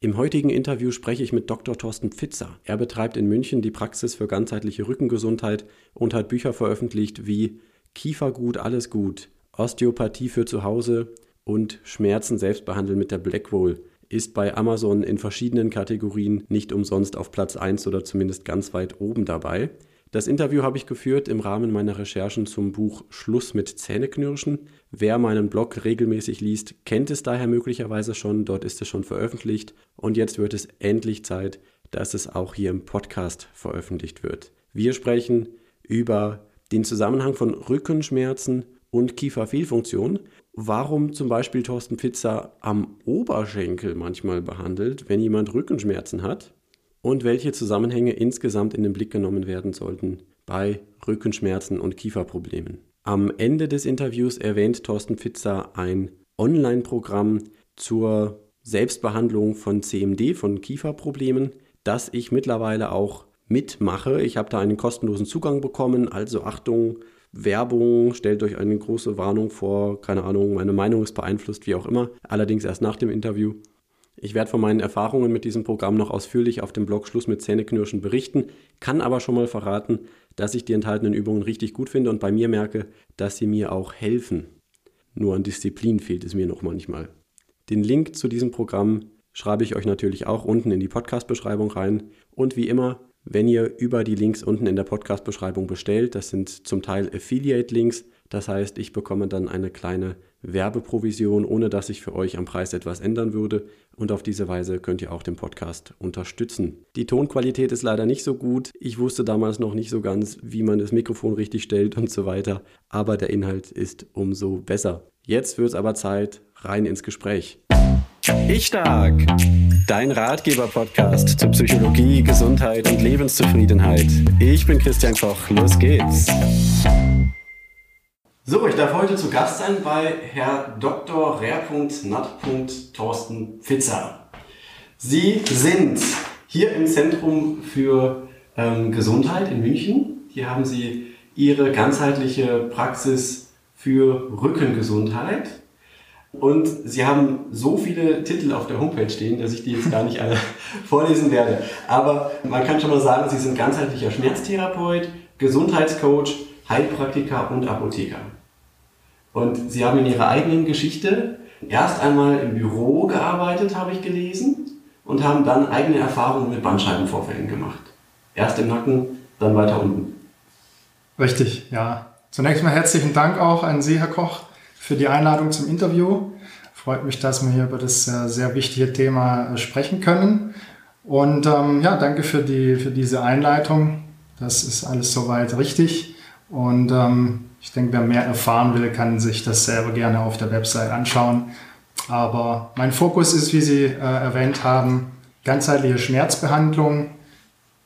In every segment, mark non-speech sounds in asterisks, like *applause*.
Im heutigen Interview spreche ich mit Dr. Thorsten Pfitzer. Er betreibt in München die Praxis für ganzheitliche Rückengesundheit und hat Bücher veröffentlicht wie Kiefergut, alles gut, Osteopathie für zu Hause und Schmerzen selbst behandeln mit der Blackwall. Ist bei Amazon in verschiedenen Kategorien nicht umsonst auf Platz 1 oder zumindest ganz weit oben dabei. Das Interview habe ich geführt im Rahmen meiner Recherchen zum Buch Schluss mit Zähneknirschen. Wer meinen Blog regelmäßig liest, kennt es daher möglicherweise schon, dort ist es schon veröffentlicht und jetzt wird es endlich Zeit, dass es auch hier im Podcast veröffentlicht wird. Wir sprechen über den Zusammenhang von Rückenschmerzen und Kieferfehlfunktion, warum zum Beispiel Thorsten Pfitzer am Oberschenkel manchmal behandelt, wenn jemand Rückenschmerzen hat und welche Zusammenhänge insgesamt in den Blick genommen werden sollten bei Rückenschmerzen und Kieferproblemen. Am Ende des Interviews erwähnt Thorsten Pfitzer ein Online-Programm zur Selbstbehandlung von CMD, von Kieferproblemen, das ich mittlerweile auch mitmache. Ich habe da einen kostenlosen Zugang bekommen, also Achtung, Werbung, stellt euch eine große Warnung vor, keine Ahnung, meine Meinung ist beeinflusst, wie auch immer, allerdings erst nach dem Interview. Ich werde von meinen Erfahrungen mit diesem Programm noch ausführlich auf dem Blog Schluss mit Zähneknirschen berichten, kann aber schon mal verraten, dass ich die enthaltenen Übungen richtig gut finde und bei mir merke, dass sie mir auch helfen. Nur an Disziplin fehlt es mir noch manchmal. Den Link zu diesem Programm schreibe ich euch natürlich auch unten in die Podcast-Beschreibung rein. Und wie immer, wenn ihr über die Links unten in der Podcast-Beschreibung bestellt, das sind zum Teil Affiliate-Links, das heißt, ich bekomme dann eine kleine Werbeprovision, ohne dass sich für euch am Preis etwas ändern würde. Und auf diese Weise könnt ihr auch den Podcast unterstützen. Die Tonqualität ist leider nicht so gut. Ich wusste damals noch nicht so ganz, wie man das Mikrofon richtig stellt und so weiter. Aber der Inhalt ist umso besser. Jetzt wird es aber Zeit, rein ins Gespräch. Ich stark. Dein Ratgeber-Podcast zu Psychologie, Gesundheit und Lebenszufriedenheit. Ich bin Christian Koch. Los geht's. So, ich darf heute zu Gast sein bei Herr Dr. Nat. Thorsten Pfitzer. Sie sind hier im Zentrum für ähm, Gesundheit in München. Hier haben Sie Ihre ganzheitliche Praxis für Rückengesundheit. Und Sie haben so viele Titel auf der Homepage stehen, dass ich die jetzt gar nicht alle *laughs* vorlesen werde. Aber man kann schon mal sagen, Sie sind ganzheitlicher Schmerztherapeut, Gesundheitscoach, Heilpraktiker und Apotheker. Und sie haben in ihrer eigenen Geschichte erst einmal im Büro gearbeitet, habe ich gelesen, und haben dann eigene Erfahrungen mit Bandscheibenvorfällen gemacht. Erst im Nacken, dann weiter unten. Richtig, ja. Zunächst mal herzlichen Dank auch an Sie, Herr Koch, für die Einladung zum Interview. Freut mich, dass wir hier über das äh, sehr wichtige Thema äh, sprechen können. Und ähm, ja, danke für, die, für diese Einleitung. Das ist alles soweit richtig. Und ähm, ich denke, wer mehr erfahren will, kann sich das selber gerne auf der Website anschauen. Aber mein Fokus ist, wie Sie äh, erwähnt haben, ganzheitliche Schmerzbehandlung.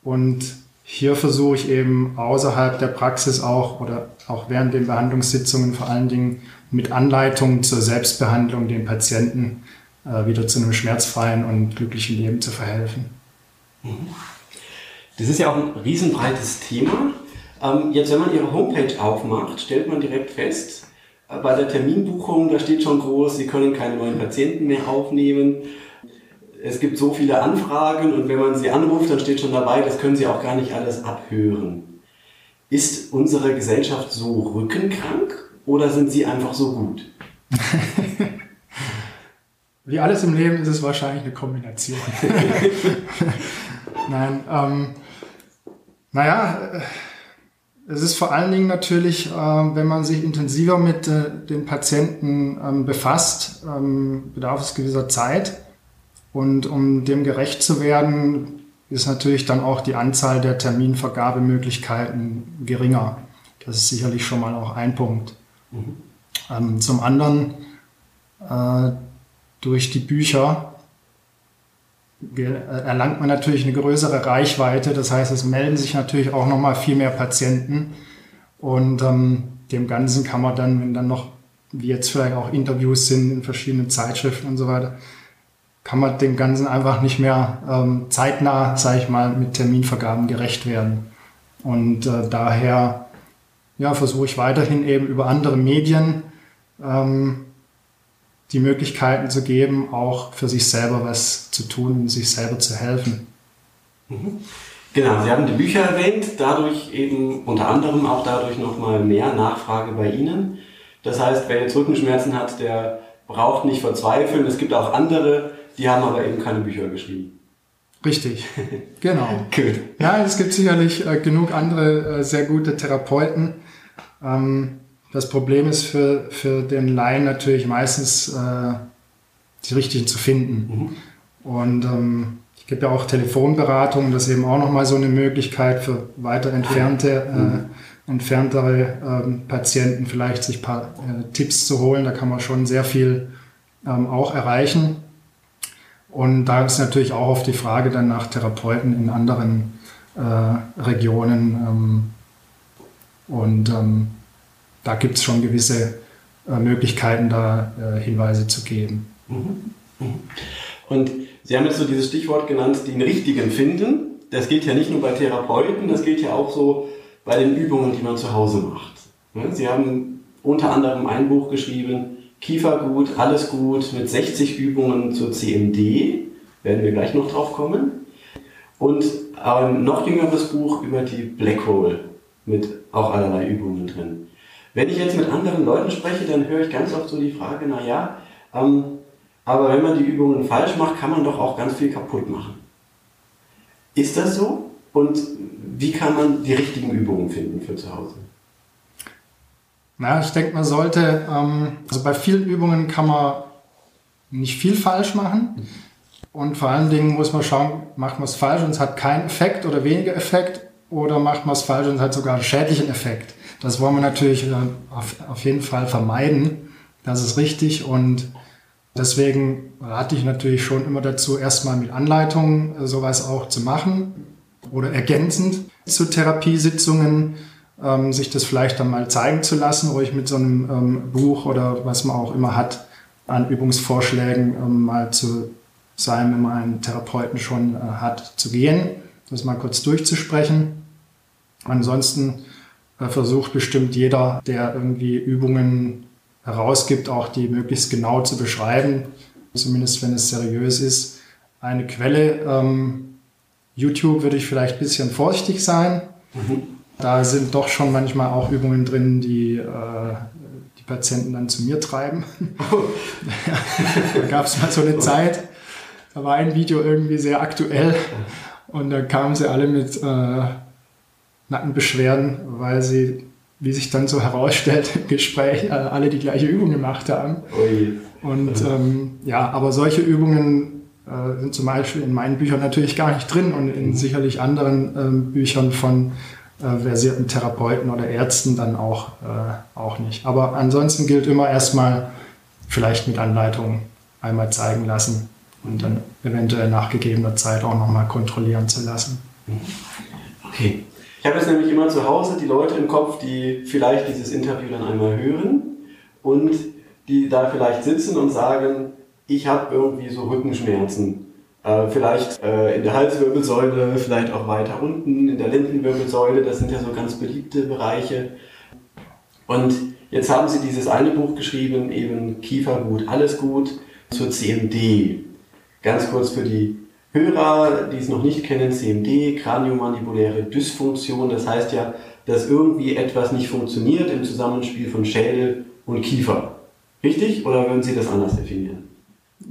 Und hier versuche ich eben außerhalb der Praxis auch oder auch während den Behandlungssitzungen vor allen Dingen mit Anleitungen zur Selbstbehandlung den Patienten äh, wieder zu einem schmerzfreien und glücklichen Leben zu verhelfen. Mhm. Das ist ja auch ein riesenbreites Thema. Ähm, jetzt, wenn man Ihre Homepage aufmacht, stellt man direkt fest, äh, bei der Terminbuchung, da steht schon groß, Sie können keine neuen Patienten mehr aufnehmen. Es gibt so viele Anfragen und wenn man sie anruft, dann steht schon dabei, das können Sie auch gar nicht alles abhören. Ist unsere Gesellschaft so rückenkrank oder sind Sie einfach so gut? *laughs* Wie alles im Leben ist es wahrscheinlich eine Kombination. *laughs* *laughs* Nein, ähm, naja, es ist vor allen Dingen natürlich, äh, wenn man sich intensiver mit äh, den Patienten ähm, befasst, ähm, bedarf es gewisser Zeit. Und um dem gerecht zu werden, ist natürlich dann auch die Anzahl der Terminvergabemöglichkeiten geringer. Das ist sicherlich schon mal auch ein Punkt. Mhm. Ähm, zum anderen, äh, durch die Bücher erlangt man natürlich eine größere Reichweite. Das heißt, es melden sich natürlich auch noch mal viel mehr Patienten. Und ähm, dem Ganzen kann man dann, wenn dann noch, wie jetzt vielleicht auch Interviews sind in verschiedenen Zeitschriften und so weiter, kann man dem Ganzen einfach nicht mehr ähm, zeitnah, sage ich mal, mit Terminvergaben gerecht werden. Und äh, daher ja, versuche ich weiterhin eben über andere Medien ähm, die Möglichkeiten zu geben, auch für sich selber was zu tun und sich selber zu helfen. Mhm. Genau, Sie haben die Bücher erwähnt, dadurch eben unter anderem auch dadurch nochmal mehr Nachfrage bei Ihnen. Das heißt, wer jetzt Rückenschmerzen hat, der braucht nicht verzweifeln. Es gibt auch andere, die haben aber eben keine Bücher geschrieben. Richtig, *laughs* genau. Gut. Ja, es gibt sicherlich äh, genug andere äh, sehr gute Therapeuten. Ähm, das Problem ist für, für den Laien natürlich meistens äh, die richtigen zu finden. Mhm. Und ähm, ich gebe ja auch Telefonberatungen, das ist eben auch nochmal so eine Möglichkeit für weiter entfernte, äh, mhm. entferntere ähm, Patienten vielleicht sich ein paar äh, Tipps zu holen. Da kann man schon sehr viel ähm, auch erreichen. Und da ist natürlich auch auf die Frage dann nach Therapeuten in anderen äh, Regionen. Ähm, und ähm, da gibt es schon gewisse äh, Möglichkeiten, da äh, Hinweise zu geben. Mhm. Mhm. Und Sie haben jetzt so dieses Stichwort genannt, den richtigen finden. Das gilt ja nicht nur bei Therapeuten, das gilt ja auch so bei den Übungen, die man zu Hause macht. Sie haben unter anderem ein Buch geschrieben, Kiefergut, alles gut, mit 60 Übungen zur CMD, werden wir gleich noch drauf kommen. Und ein noch jüngeres Buch über die Black Hole, mit auch allerlei Übungen drin. Wenn ich jetzt mit anderen Leuten spreche, dann höre ich ganz oft so die Frage, naja, ähm, aber wenn man die Übungen falsch macht, kann man doch auch ganz viel kaputt machen. Ist das so? Und wie kann man die richtigen Übungen finden für zu Hause? Na, ich denke, man sollte, ähm, also bei vielen Übungen kann man nicht viel falsch machen. Und vor allen Dingen muss man schauen, macht man es falsch und es hat keinen Effekt oder weniger Effekt oder macht man es falsch und es hat sogar einen schädlichen Effekt. Das wollen wir natürlich äh, auf, auf jeden Fall vermeiden. Das ist richtig und Deswegen rate ich natürlich schon immer dazu, erstmal mit Anleitungen äh, sowas auch zu machen oder ergänzend zu Therapiesitzungen, ähm, sich das vielleicht dann mal zeigen zu lassen, ruhig mit so einem ähm, Buch oder was man auch immer hat an Übungsvorschlägen ähm, mal zu sein, wenn man einen Therapeuten schon äh, hat, zu gehen, das mal kurz durchzusprechen. Ansonsten versucht bestimmt jeder, der irgendwie Übungen herausgibt, auch die möglichst genau zu beschreiben, zumindest wenn es seriös ist. Eine Quelle, ähm, YouTube würde ich vielleicht ein bisschen vorsichtig sein. Mhm. Da sind doch schon manchmal auch Übungen drin, die äh, die Patienten dann zu mir treiben. *laughs* da gab es mal so eine Zeit, da war ein Video irgendwie sehr aktuell und da kamen sie alle mit äh, Nackenbeschwerden, weil sie wie sich dann so herausstellt im Gespräch, äh, alle die gleiche Übung gemacht haben. Ui. Und ähm, ja, aber solche Übungen äh, sind zum Beispiel in meinen Büchern natürlich gar nicht drin und in sicherlich anderen ähm, Büchern von äh, versierten Therapeuten oder Ärzten dann auch, äh, auch nicht. Aber ansonsten gilt immer erstmal vielleicht mit Anleitung einmal zeigen lassen und dann eventuell nach gegebener Zeit auch nochmal kontrollieren zu lassen. Okay. Ich habe jetzt nämlich immer zu Hause die Leute im Kopf, die vielleicht dieses Interview dann einmal hören und die da vielleicht sitzen und sagen, ich habe irgendwie so Rückenschmerzen. Äh, vielleicht äh, in der Halswirbelsäule, vielleicht auch weiter unten, in der Lendenwirbelsäule, das sind ja so ganz beliebte Bereiche. Und jetzt haben sie dieses eine Buch geschrieben, eben Kiefergut, alles gut, zur CMD. Ganz kurz für die Hörer, die es noch nicht kennen, CMD, kraniomandibuläre Dysfunktion, das heißt ja, dass irgendwie etwas nicht funktioniert im Zusammenspiel von Schädel und Kiefer. Richtig? Oder würden Sie das anders definieren?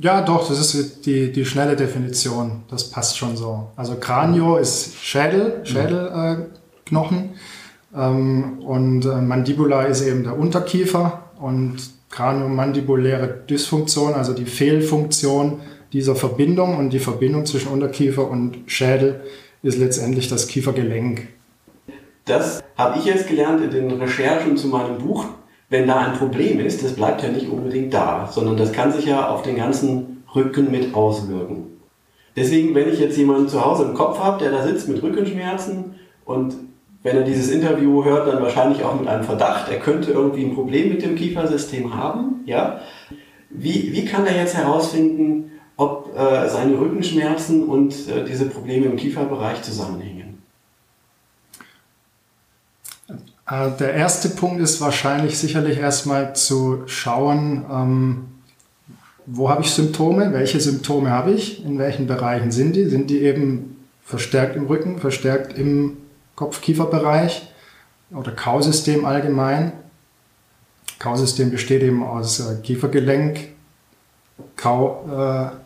Ja, doch, das ist die, die schnelle Definition. Das passt schon so. Also Kranio ist Schädel, Schädelknochen. Äh, ähm, und äh, Mandibula ist eben der Unterkiefer. Und kraniomandibuläre Dysfunktion, also die Fehlfunktion, dieser Verbindung und die Verbindung zwischen Unterkiefer und Schädel ist letztendlich das Kiefergelenk. Das habe ich jetzt gelernt in den Recherchen zu meinem Buch. Wenn da ein Problem ist, das bleibt ja nicht unbedingt da, sondern das kann sich ja auf den ganzen Rücken mit auswirken. Deswegen, wenn ich jetzt jemanden zu Hause im Kopf habe, der da sitzt mit Rückenschmerzen und wenn er dieses Interview hört, dann wahrscheinlich auch mit einem Verdacht, er könnte irgendwie ein Problem mit dem Kiefersystem haben, ja. Wie, wie kann er jetzt herausfinden, ob äh, seine Rückenschmerzen und äh, diese Probleme im Kieferbereich zusammenhängen? Äh, der erste Punkt ist wahrscheinlich sicherlich erstmal zu schauen, ähm, wo habe ich Symptome, welche Symptome habe ich, in welchen Bereichen sind die, sind die eben verstärkt im Rücken, verstärkt im Kopf-Kiefer-Bereich oder Kausystem allgemein. Kausystem besteht eben aus äh, Kiefergelenk, Kaumuskeln,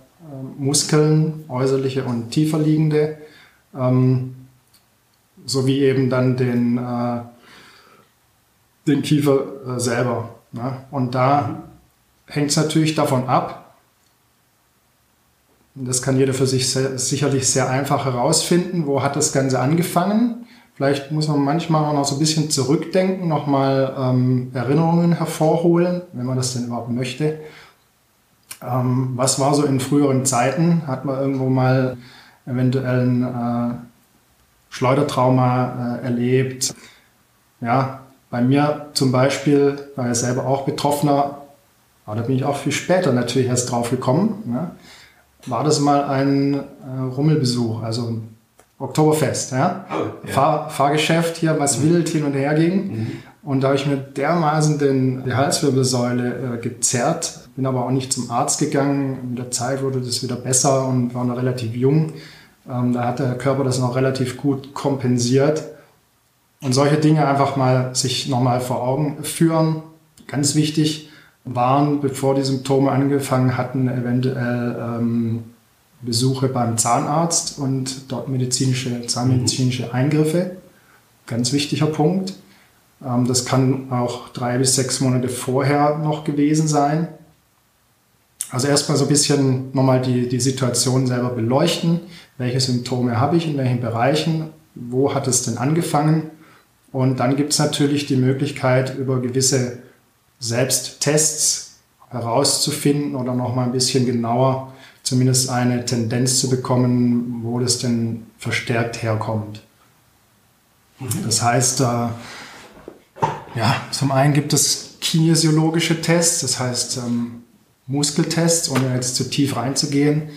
äh, äußerliche und tiefer liegende, ähm, sowie eben dann den, äh, den Kiefer äh, selber. Ne? Und da hängt es natürlich davon ab, das kann jeder für sich sehr, sicherlich sehr einfach herausfinden, wo hat das Ganze angefangen. Vielleicht muss man manchmal auch noch so ein bisschen zurückdenken, nochmal ähm, Erinnerungen hervorholen, wenn man das denn überhaupt möchte. Ähm, was war so in früheren Zeiten? Hat man irgendwo mal eventuell ein äh, Schleudertrauma äh, erlebt? Ja, bei mir zum Beispiel, war ja selber auch Betroffener, aber da bin ich auch viel später natürlich erst drauf gekommen. Ja, war das mal ein äh, Rummelbesuch, also ein Oktoberfest. Ja? Oh, ja. Fahr, Fahrgeschäft hier, was mhm. wild hin und her ging. Mhm. Und da habe ich mir dermaßen den, die Halswirbelsäule äh, gezerrt, bin aber auch nicht zum Arzt gegangen. Mit der Zeit wurde das wieder besser und war noch relativ jung. Ähm, da hat der Körper das noch relativ gut kompensiert. Und solche Dinge einfach mal sich nochmal vor Augen führen. Ganz wichtig waren, bevor die Symptome angefangen hatten, eventuell ähm, Besuche beim Zahnarzt und dort medizinische, zahnmedizinische Eingriffe. Ganz wichtiger Punkt. Ähm, das kann auch drei bis sechs Monate vorher noch gewesen sein. Also erstmal so ein bisschen nochmal die, die Situation selber beleuchten. Welche Symptome habe ich, in welchen Bereichen, wo hat es denn angefangen? Und dann gibt es natürlich die Möglichkeit, über gewisse Selbsttests herauszufinden oder noch mal ein bisschen genauer zumindest eine Tendenz zu bekommen, wo das denn verstärkt herkommt. Mhm. Das heißt, äh, ja, zum einen gibt es kinesiologische Tests, das heißt ähm, Muskeltests, ohne jetzt zu tief reinzugehen.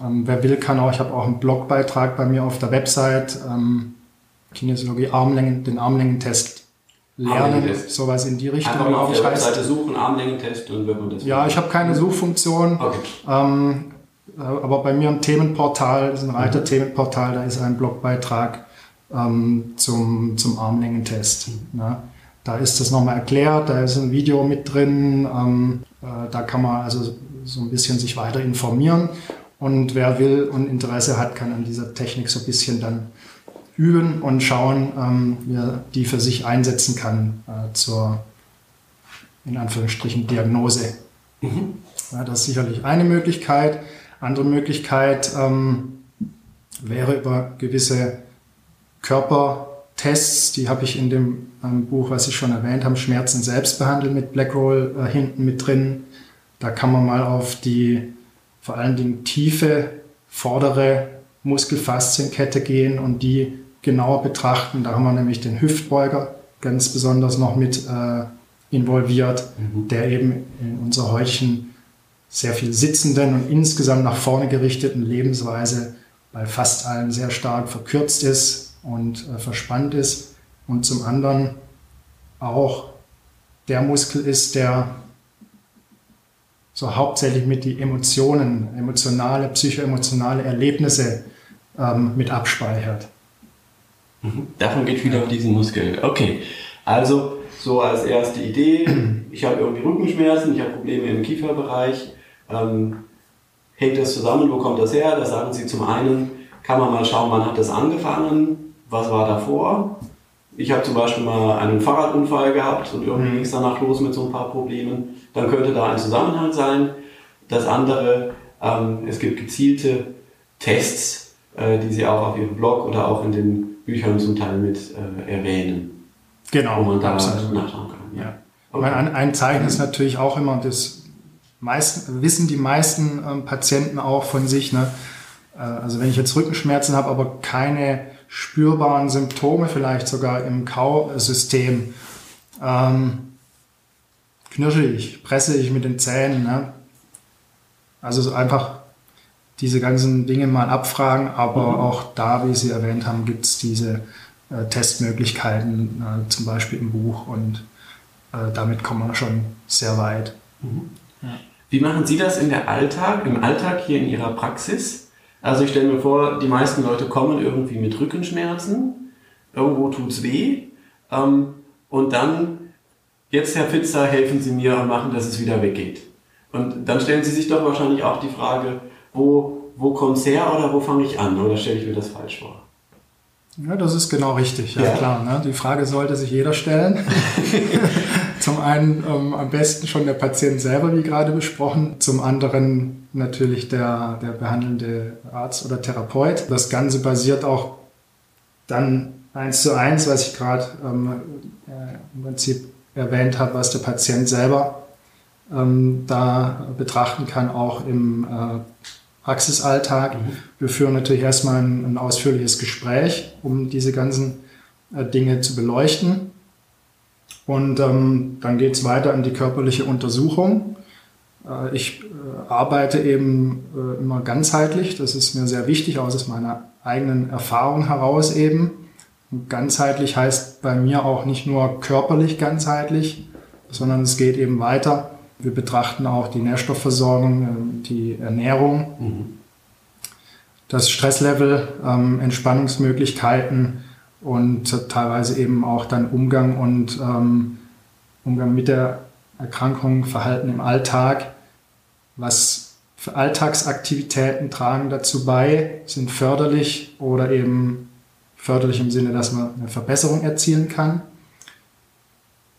Ähm, wer will, kann auch, ich habe auch einen Blogbeitrag bei mir auf der Website, ähm, Kinesiologie, Armlängen, den Armlängentest lernen, sowas in die Richtung. Einfach mal auf der Webseite suchen, Armlängentest und wenn man das. Ja, ich habe keine Suchfunktion. Okay. Ähm, äh, aber bei mir ein Themenportal, das ist ein Reiter-Themenportal, da ist ein Blogbeitrag ähm, zum, zum Armlängentest. Mhm. Ne? Da ist das nochmal erklärt, da ist ein Video mit drin, ähm, äh, da kann man also so ein bisschen sich weiter informieren. Und wer will und Interesse hat, kann an dieser Technik so ein bisschen dann üben und schauen, ähm, wie er die für sich einsetzen kann äh, zur, in Anführungsstrichen, Diagnose. Mhm. Ja, das ist sicherlich eine Möglichkeit. Andere Möglichkeit ähm, wäre über gewisse Körpertests, die habe ich in dem ähm, Buch, was ich schon erwähnt habe, Schmerzen selbst behandelt mit Blackroll äh, hinten mit drin. Da kann man mal auf die vor allen Dingen tiefe vordere Muskelfaszienkette gehen und die genauer betrachten. Da haben wir nämlich den Hüftbeuger ganz besonders noch mit äh, involviert, mhm. der eben in unserer heutigen sehr viel sitzenden und insgesamt nach vorne gerichteten Lebensweise bei fast allen sehr stark verkürzt ist und äh, verspannt ist und zum anderen auch der Muskel ist, der so hauptsächlich mit die Emotionen, emotionale, psychoemotionale Erlebnisse ähm, mit abspeichert. Mhm. Davon geht viel auf diesen Muskel. Okay, also so als erste Idee, *clears throat* ich habe irgendwie Rückenschmerzen, ich habe Probleme im Kieferbereich. Ähm, hängt das zusammen, wo kommt das her? Da sagen Sie zum einen, kann man mal schauen, wann hat das angefangen, was war davor. Ich habe zum Beispiel mal einen Fahrradunfall gehabt und irgendwie mhm. ging es danach los mit so ein paar Problemen. Dann könnte da ein Zusammenhang sein. Das andere, ähm, es gibt gezielte Tests, äh, die Sie auch auf Ihrem Blog oder auch in den Büchern zum Teil mit äh, erwähnen. Genau. Wo man da nachschauen kann. Ja. Okay. Ein, ein Zeichen ist natürlich auch immer, das meisten, wissen die meisten ähm, Patienten auch von sich, ne? Äh, also wenn ich jetzt Rückenschmerzen habe, aber keine spürbaren Symptome, vielleicht sogar im Kausystem, ähm, knirsche ich, presse ich mit den Zähnen. Ne? Also so einfach diese ganzen Dinge mal abfragen, aber mhm. auch da, wie Sie erwähnt haben, gibt es diese äh, Testmöglichkeiten, äh, zum Beispiel im Buch und äh, damit kommt man schon sehr weit. Mhm. Ja. Wie machen Sie das in der Alltag, im Alltag hier in Ihrer Praxis? Also ich stelle mir vor, die meisten Leute kommen irgendwie mit Rückenschmerzen, irgendwo tut es weh ähm, und dann, jetzt Herr Pfizer, helfen Sie mir und machen, dass es wieder weggeht. Und dann stellen Sie sich doch wahrscheinlich auch die Frage, wo, wo kommt es her oder wo fange ich an? Oder stelle ich mir das falsch vor? Ja, das ist genau richtig, ja, ja. klar. Ne? Die Frage sollte sich jeder stellen. *laughs* Zum einen ähm, am besten schon der Patient selber, wie gerade besprochen. Zum anderen natürlich der, der behandelnde Arzt oder Therapeut. Das Ganze basiert auch dann eins zu eins, was ich gerade ähm, äh, im Prinzip erwähnt habe, was der Patient selber ähm, da betrachten kann, auch im äh, Praxisalltag. Mhm. Wir führen natürlich erstmal ein, ein, ausführliches Gespräch, um diese ganzen äh, Dinge zu beleuchten. Und ähm, dann geht es weiter in die körperliche Untersuchung. Äh, ich äh, arbeite eben äh, immer ganzheitlich. Das ist mir sehr wichtig, aus meiner eigenen Erfahrung heraus eben. Und ganzheitlich heißt bei mir auch nicht nur körperlich ganzheitlich, sondern es geht eben weiter wir betrachten auch die Nährstoffversorgung, ähm, die Ernährung, mhm. das Stresslevel, ähm, Entspannungsmöglichkeiten und teilweise eben auch dann Umgang und ähm, Umgang mit der Erkrankung, Verhalten im Alltag. Was für Alltagsaktivitäten tragen dazu bei, sind förderlich oder eben förderlich im Sinne, dass man eine Verbesserung erzielen kann.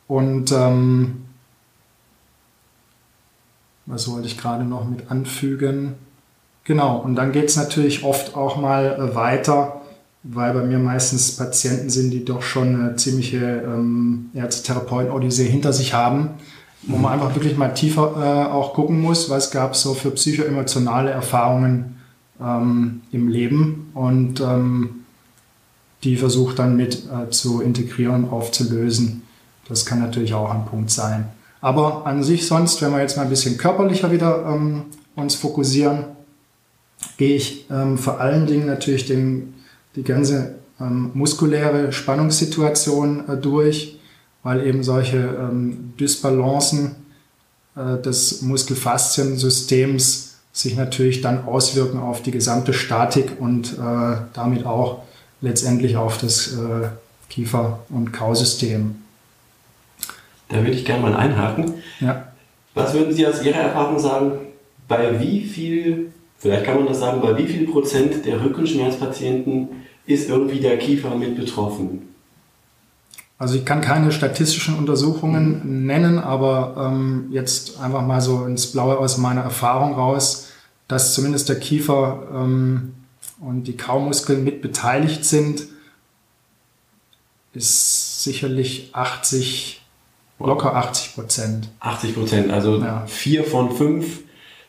Und ähm, was wollte ich gerade noch mit anfügen? Genau, und dann geht es natürlich oft auch mal äh, weiter, weil bei mir meistens Patienten sind, die doch schon eine ziemliche ähm, Ärzte-Therapeuten-Odyssee hinter sich haben, wo man einfach wirklich mal tiefer äh, auch gucken muss, was gab es so für psychoemotionale Erfahrungen ähm, im Leben und ähm, die versucht dann mit äh, zu integrieren, aufzulösen. Das kann natürlich auch ein Punkt sein. Aber an sich sonst, wenn wir jetzt mal ein bisschen körperlicher wieder ähm, uns fokussieren, gehe ich ähm, vor allen Dingen natürlich den, die ganze ähm, muskuläre Spannungssituation äh, durch, weil eben solche ähm, Dysbalancen äh, des Muskelfasziensystems sich natürlich dann auswirken auf die gesamte Statik und äh, damit auch letztendlich auf das äh, Kiefer- und Kausystem. Da würde ich gerne mal einhaken. Ja. Was würden Sie aus Ihrer Erfahrung sagen, bei wie viel, vielleicht kann man das sagen, bei wie viel Prozent der Rückenschmerzpatienten ist irgendwie der Kiefer mit betroffen? Also ich kann keine statistischen Untersuchungen mhm. nennen, aber ähm, jetzt einfach mal so ins Blaue aus meiner Erfahrung raus, dass zumindest der Kiefer ähm, und die Kaumuskeln mit beteiligt sind, ist sicherlich 80 Locker 80 Prozent. 80 Prozent, also ja. vier von fünf,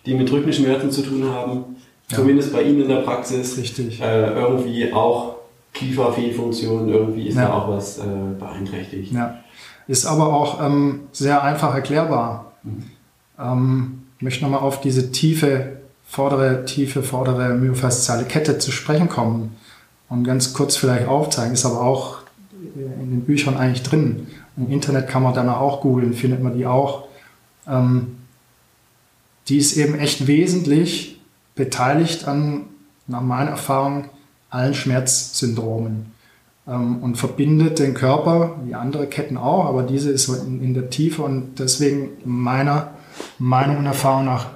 die mit Rückenschmerzen zu tun haben, ja. zumindest bei Ihnen in der Praxis. Richtig. Äh, irgendwie auch Kieferfehlfunktion, irgendwie ist ja. da auch was äh, beeinträchtigt. Ja. Ist aber auch ähm, sehr einfach erklärbar. Mhm. Ähm, ich möchte nochmal auf diese tiefe, vordere, tiefe, vordere myofasziale Kette zu sprechen kommen und ganz kurz vielleicht aufzeigen, ist aber auch in den Büchern eigentlich drin. Im Internet kann man danach auch googeln, findet man die auch. Ähm, die ist eben echt wesentlich beteiligt an, nach meiner Erfahrung, allen Schmerzsyndromen ähm, und verbindet den Körper, wie andere Ketten auch, aber diese ist in, in der Tiefe und deswegen meiner Meinung und Erfahrung nach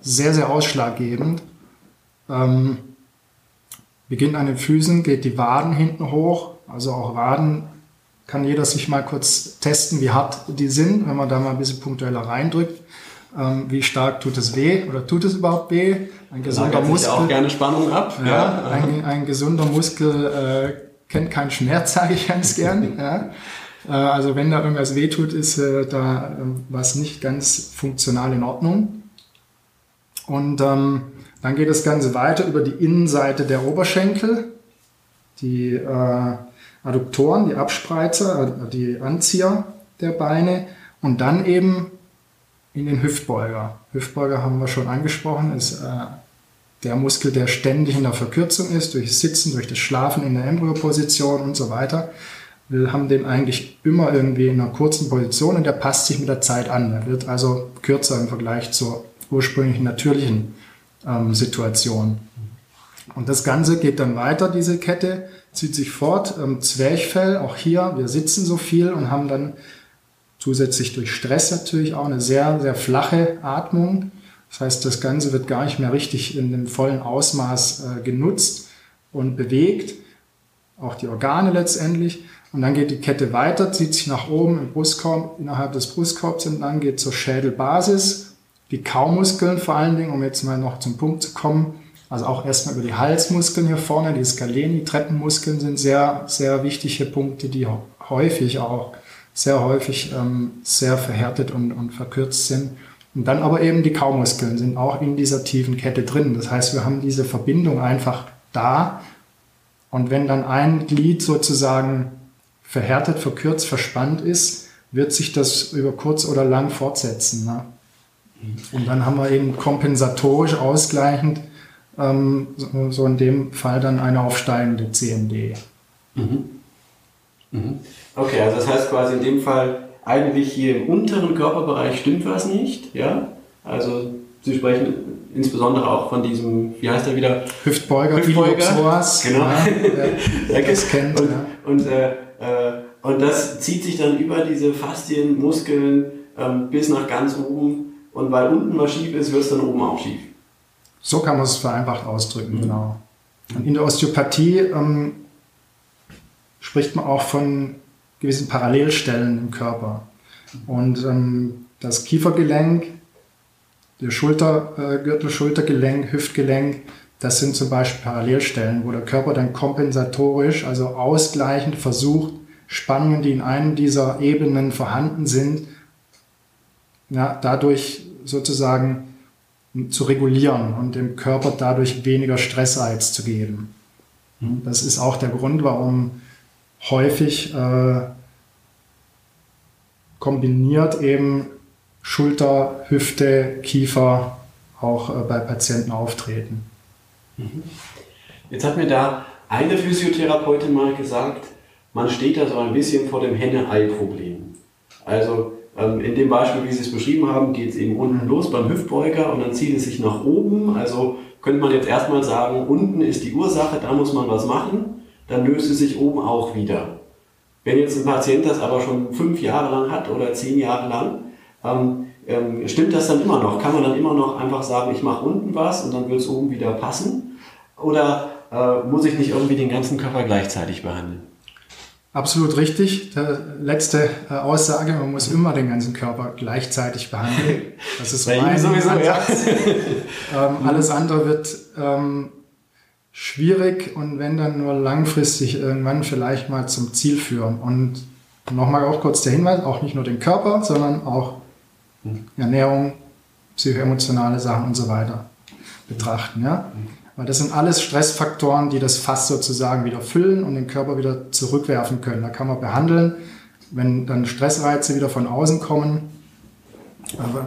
sehr, sehr ausschlaggebend. Ähm, beginnt an den Füßen, geht die Waden hinten hoch, also auch Waden kann jeder sich mal kurz testen, wie hart die sind, wenn man da mal ein bisschen punktueller reindrückt. Ähm, wie stark tut es weh oder tut es überhaupt weh? Ein gesunder Muskel. auch gerne Spannung ab. Ja, ja. Ein, ein, gesunder Muskel äh, kennt keinen Schmerz, *laughs* sage ich ganz gern. *laughs* ja. Äh, also wenn da irgendwas weh tut, ist äh, da äh, was nicht ganz funktional in Ordnung. Und ähm, dann geht das Ganze weiter über die Innenseite der Oberschenkel. Die äh, Adduktoren, die Abspreizer, äh, die Anzieher der Beine und dann eben in den Hüftbeuger. Hüftbeuger haben wir schon angesprochen, ist äh, der Muskel, der ständig in der Verkürzung ist, durch das Sitzen, durch das Schlafen in der Embryoposition und so weiter. Wir haben den eigentlich immer irgendwie in einer kurzen Position und der passt sich mit der Zeit an. Er wird also kürzer im Vergleich zur ursprünglichen natürlichen ähm, Situation. Und das Ganze geht dann weiter, diese Kette, zieht sich fort. Ähm, Zwerchfell, auch hier, wir sitzen so viel und haben dann zusätzlich durch Stress natürlich auch eine sehr, sehr flache Atmung. Das heißt, das Ganze wird gar nicht mehr richtig in dem vollen Ausmaß äh, genutzt und bewegt. Auch die Organe letztendlich. Und dann geht die Kette weiter, zieht sich nach oben im Brustkorb, innerhalb des Brustkorbs entlang, geht zur Schädelbasis. Die Kaumuskeln vor allen Dingen, um jetzt mal noch zum Punkt zu kommen, also auch erstmal über die Halsmuskeln hier vorne, die Skaleni, Treppenmuskeln sind sehr, sehr wichtige Punkte, die häufig auch, sehr häufig ähm, sehr verhärtet und, und verkürzt sind. Und dann aber eben die Kaumuskeln sind auch in dieser tiefen Kette drin. Das heißt, wir haben diese Verbindung einfach da. Und wenn dann ein Glied sozusagen verhärtet, verkürzt, verspannt ist, wird sich das über kurz oder lang fortsetzen. Ne? Und dann haben wir eben kompensatorisch ausgleichend ähm, so, so, in dem Fall dann eine aufsteigende CMD. Mhm. Mhm. Okay, also das heißt quasi in dem Fall eigentlich hier im unteren Körperbereich stimmt was nicht, ja? Also Sie sprechen insbesondere auch von diesem, wie heißt er wieder? Hüftbeuger, Hüftbeuger. Sowas. Genau. Ja, *laughs* der, das kennt, und, ja. und, äh, äh, und das zieht sich dann über diese Faszien, Muskeln ähm, bis nach ganz oben. Und weil unten was schief ist, wird es dann oben auch schief. So kann man es vereinfacht ausdrücken, mhm. genau. Und in der Osteopathie ähm, spricht man auch von gewissen Parallelstellen im Körper. Und ähm, das Kiefergelenk, der Schultergürtel, äh, Schultergelenk, Hüftgelenk, das sind zum Beispiel Parallelstellen, wo der Körper dann kompensatorisch, also ausgleichend versucht, Spannungen, die in einem dieser Ebenen vorhanden sind, ja, dadurch sozusagen zu regulieren und dem Körper dadurch weniger Stressreiz zu geben. Mhm. Das ist auch der Grund, warum häufig äh, kombiniert eben Schulter, Hüfte, Kiefer auch äh, bei Patienten auftreten. Mhm. Jetzt hat mir da eine Physiotherapeutin mal gesagt, man steht da so ein bisschen vor dem Henne-Ei-Problem. Also in dem Beispiel, wie Sie es beschrieben haben, geht es eben unten los beim Hüftbeuger und dann zieht es sich nach oben. Also könnte man jetzt erstmal sagen, unten ist die Ursache, da muss man was machen. Dann löst es sich oben auch wieder. Wenn jetzt ein Patient das aber schon fünf Jahre lang hat oder zehn Jahre lang, ähm, ähm, stimmt das dann immer noch? Kann man dann immer noch einfach sagen, ich mache unten was und dann wird es oben wieder passen? Oder äh, muss ich nicht irgendwie den ganzen Körper gleichzeitig behandeln? Absolut richtig. Der letzte äh, Aussage, man muss immer den ganzen Körper gleichzeitig behandeln. Das ist *laughs* mein sowieso, ja. *laughs* ähm, alles andere wird ähm, schwierig und wenn dann nur langfristig irgendwann vielleicht mal zum Ziel führen. Und nochmal auch kurz der Hinweis, auch nicht nur den Körper, sondern auch hm. Ernährung, psychoemotionale Sachen und so weiter betrachten. Ja? Weil das sind alles Stressfaktoren, die das Fass sozusagen wieder füllen und den Körper wieder zurückwerfen können. Da kann man behandeln. Wenn dann Stressreize wieder von außen kommen,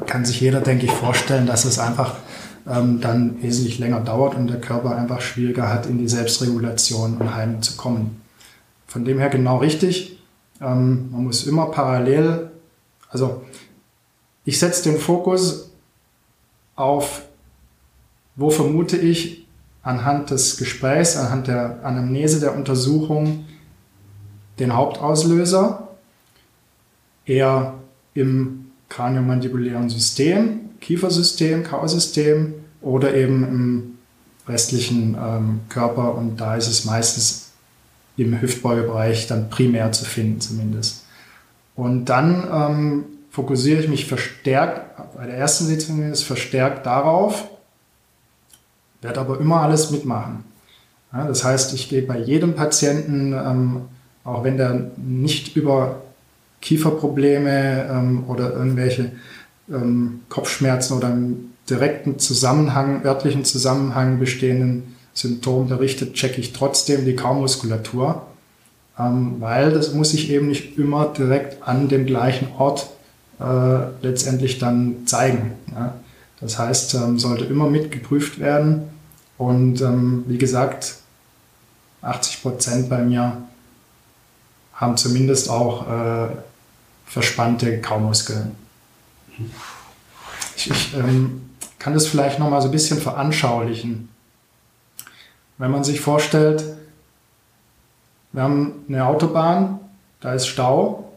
kann sich jeder, denke ich, vorstellen, dass es einfach ähm, dann wesentlich länger dauert und der Körper einfach schwieriger hat, in die Selbstregulation und Heilung zu kommen. Von dem her genau richtig. Ähm, man muss immer parallel, also ich setze den Fokus auf, wo vermute ich, anhand des Gesprächs, anhand der Anamnese der Untersuchung den Hauptauslöser, eher im kraniomandibulären System, Kiefersystem, Kausystem oder eben im restlichen ähm, Körper und da ist es meistens im Hüftbeugebereich dann primär zu finden zumindest. Und dann ähm, fokussiere ich mich verstärkt, bei der ersten Sitzung ist verstärkt darauf, werde aber immer alles mitmachen. Ja, das heißt, ich gehe bei jedem Patienten, ähm, auch wenn der nicht über Kieferprobleme ähm, oder irgendwelche ähm, Kopfschmerzen oder im direkten Zusammenhang, örtlichen Zusammenhang bestehenden Symptomen berichtet, checke ich trotzdem die Kaumuskulatur, ähm, weil das muss ich eben nicht immer direkt an dem gleichen Ort äh, letztendlich dann zeigen. Ja. Das heißt, ähm, sollte immer mitgeprüft werden. Und ähm, wie gesagt, 80 Prozent bei mir haben zumindest auch äh, verspannte Kaumuskeln. Ich, ich ähm, kann das vielleicht noch mal so ein bisschen veranschaulichen. Wenn man sich vorstellt, wir haben eine Autobahn, da ist Stau.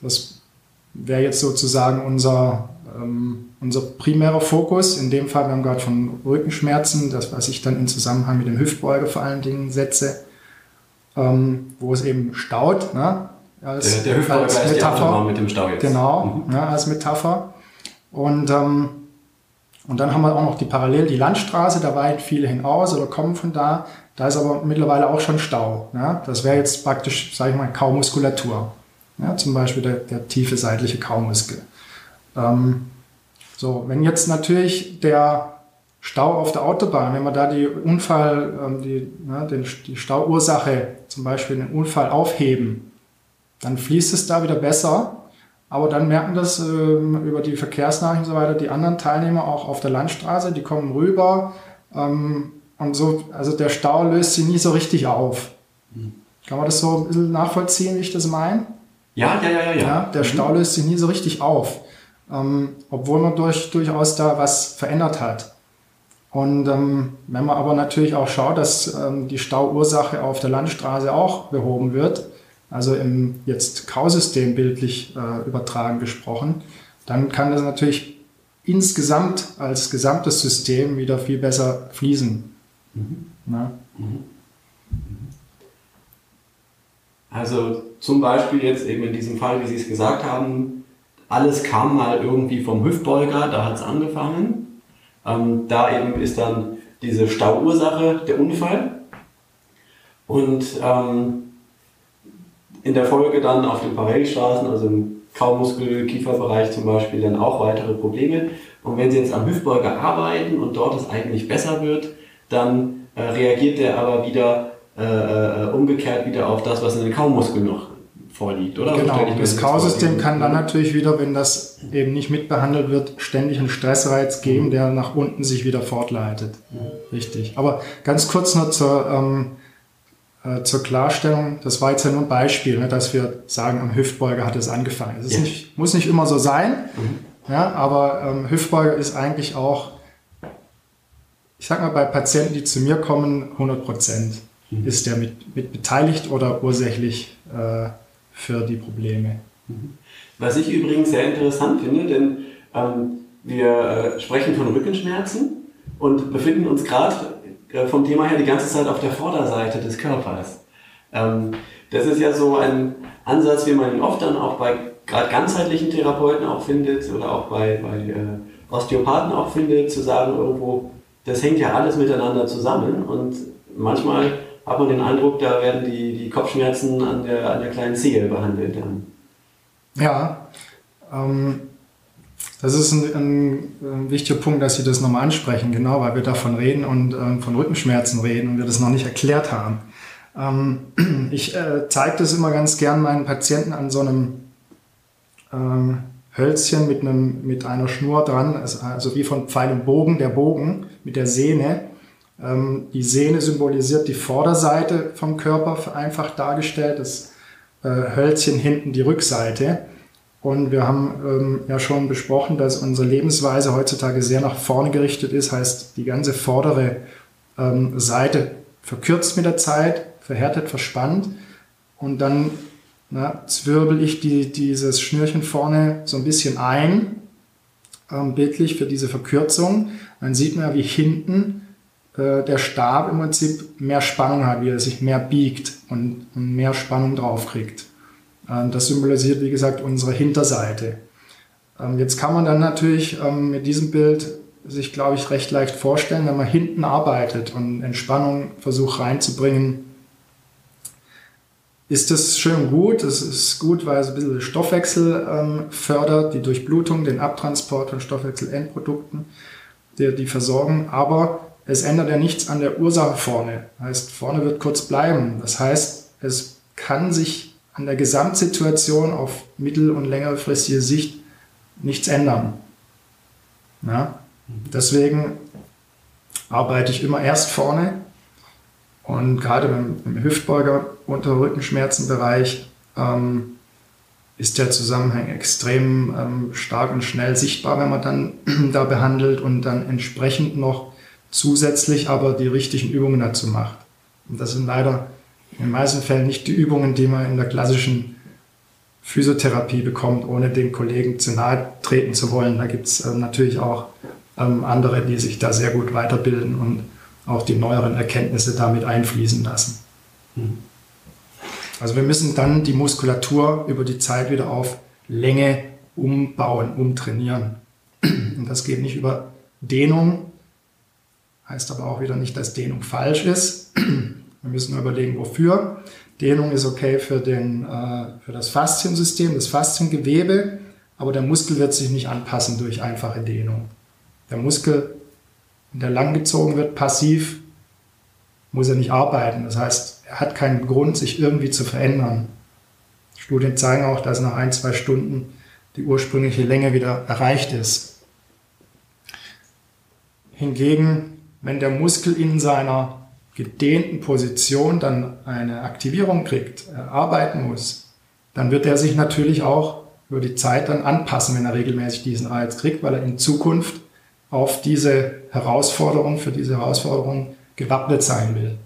Das wäre jetzt sozusagen unser, ähm, unser primärer Fokus. In dem Fall, wir haben gerade von Rückenschmerzen, das, was ich dann in Zusammenhang mit dem Hüftbeuger vor allen Dingen setze, ähm, wo es eben staut. Ne? Als, der, der Hüftbeuger als ist Metapher. mit dem Stau jetzt. Genau, mhm. ne, als Metapher. Und, ähm, und dann haben wir auch noch die parallel die Landstraße, da weichen viele hinaus oder kommen von da. Da ist aber mittlerweile auch schon Stau. Ne? Das wäre jetzt praktisch, sage ich mal, Kaumuskulatur. Ja, zum Beispiel der, der tiefe seitliche Kaumuskel. Ähm, so, wenn jetzt natürlich der Stau auf der Autobahn, wenn wir da die Unfall, ähm, die, ne, den, die Stauursache, zum Beispiel den Unfall aufheben, dann fließt es da wieder besser. Aber dann merken das ähm, über die Verkehrsnachrichten und so weiter die anderen Teilnehmer auch auf der Landstraße, die kommen rüber ähm, und so, also der Stau löst sie nie so richtig auf. Mhm. Kann man das so ein bisschen nachvollziehen, wie ich das meine? Ja, ja, ja, ja. ja der mhm. Stau löst sich nie so richtig auf, ähm, obwohl man durch, durchaus da was verändert hat. Und ähm, wenn man aber natürlich auch schaut, dass ähm, die Stauursache auf der Landstraße auch behoben wird, also im jetzt Kausystem bildlich äh, übertragen gesprochen, dann kann das natürlich insgesamt als gesamtes System wieder viel besser fließen. Mhm. Mhm. mhm. Also zum Beispiel jetzt eben in diesem Fall, wie Sie es gesagt haben, alles kam mal irgendwie vom Hüftbeuger, da hat es angefangen. Ähm, da eben ist dann diese Stauursache der Unfall. Und ähm, in der Folge dann auf den Parallelstraßen, also im Kaumuskel-Kieferbereich zum Beispiel, dann auch weitere Probleme. Und wenn Sie jetzt am Hüftbeuger arbeiten und dort es eigentlich besser wird, dann äh, reagiert der aber wieder äh, äh, umgekehrt wieder auf das, was in den Kaumuskeln noch vorliegt, oder? Genau, so das Kausystem kann dann natürlich wieder, wenn das eben nicht mitbehandelt wird, ständig einen Stressreiz geben, der nach unten sich wieder fortleitet. Mhm. Richtig. Aber ganz kurz noch zur, ähm, äh, zur Klarstellung, das war jetzt ja nur ein Beispiel, ne, dass wir sagen, am Hüftbeuger hat es angefangen. Es ja. nicht, muss nicht immer so sein, mhm. ja, aber ähm, Hüftbeuger ist eigentlich auch, ich sag mal, bei Patienten, die zu mir kommen, 100 Prozent mhm. ist der mit, mit beteiligt oder ursächlich äh, für die Probleme. Was ich übrigens sehr interessant finde, denn ähm, wir äh, sprechen von Rückenschmerzen und befinden uns gerade äh, vom Thema her die ganze Zeit auf der Vorderseite des Körpers. Ähm, das ist ja so ein Ansatz, wie man ihn oft dann auch bei gerade ganzheitlichen Therapeuten auch findet oder auch bei, bei äh, Osteopathen auch findet, zu sagen irgendwo, das hängt ja alles miteinander zusammen und manchmal hat man den Eindruck, da werden die, die Kopfschmerzen an der, an der kleinen Zehe behandelt. Ja, ähm, das ist ein, ein, wichtiger Punkt, dass Sie das nochmal ansprechen, genau, weil wir davon reden und äh, von Rückenschmerzen reden und wir das noch nicht erklärt haben. Ähm, *clears throat* ich äh, zeige das immer ganz gern meinen Patienten an so einem ähm, Hölzchen mit, einem, mit einer Schnur dran, also, also wie von Pfeil und Bogen, der Bogen mit der Sehne. Ähm, die Sehne symbolisiert die Vorderseite vom Körper, vereinfacht dargestellt, das äh, Hölzchen hinten die Rückseite. Und wir haben ähm, ja schon besprochen, dass unsere Lebensweise heutzutage sehr nach vorne gerichtet ist, heißt die ganze vordere ähm, Seite verkürzt mit der Zeit, verhärtet, verspannt und dann na, zwirbel ich die, dieses Schnürchen vorne so ein bisschen ein, bildlich für diese Verkürzung. Dann sieht man ja, wie hinten äh, der Stab im Prinzip mehr Spannung hat, wie er sich mehr biegt und, und mehr Spannung drauf kriegt. Ähm, das symbolisiert, wie gesagt, unsere Hinterseite. Ähm, jetzt kann man dann natürlich ähm, mit diesem Bild sich, glaube ich, recht leicht vorstellen, wenn man hinten arbeitet und Entspannung versucht reinzubringen, ist das schön gut. Es ist gut, weil es ein bisschen Stoffwechsel ähm, fördert, die Durchblutung, den Abtransport von Stoffwechselendprodukten, die, die versorgen. Aber es ändert ja nichts an der Ursache vorne. Heißt, vorne wird kurz bleiben. Das heißt, es kann sich an der Gesamtsituation auf mittel- und längerfristige Sicht nichts ändern. Ja? Deswegen arbeite ich immer erst vorne und gerade beim Hüftbeuger unter Rückenschmerzenbereich ähm, ist der Zusammenhang extrem ähm, stark und schnell sichtbar, wenn man dann *clears throat* da behandelt und dann entsprechend noch zusätzlich aber die richtigen Übungen dazu macht. Und das sind leider in den meisten Fällen nicht die Übungen, die man in der klassischen Physiotherapie bekommt, ohne den Kollegen zu nahe treten zu wollen. Da gibt es äh, natürlich auch ähm, andere, die sich da sehr gut weiterbilden und auch die neueren Erkenntnisse damit einfließen lassen. Mhm. Also wir müssen dann die Muskulatur über die Zeit wieder auf Länge umbauen, umtrainieren. Und das geht nicht über Dehnung, heißt aber auch wieder nicht, dass Dehnung falsch ist. Wir müssen nur überlegen, wofür. Dehnung ist okay für, den, äh, für das Fasziensystem, das Fasziengewebe, aber der Muskel wird sich nicht anpassen durch einfache Dehnung. Der Muskel, wenn der langgezogen wird, passiv, muss er nicht arbeiten. Das heißt, er hat keinen Grund, sich irgendwie zu verändern. Studien zeigen auch, dass nach ein, zwei Stunden die ursprüngliche Länge wieder erreicht ist. Hingegen, wenn der Muskel in seiner gedehnten Position dann eine Aktivierung kriegt, arbeiten muss, dann wird er sich natürlich auch über die Zeit dann anpassen, wenn er regelmäßig diesen Reiz kriegt, weil er in Zukunft auf diese Herausforderung, für diese Herausforderung gewappnet sein will.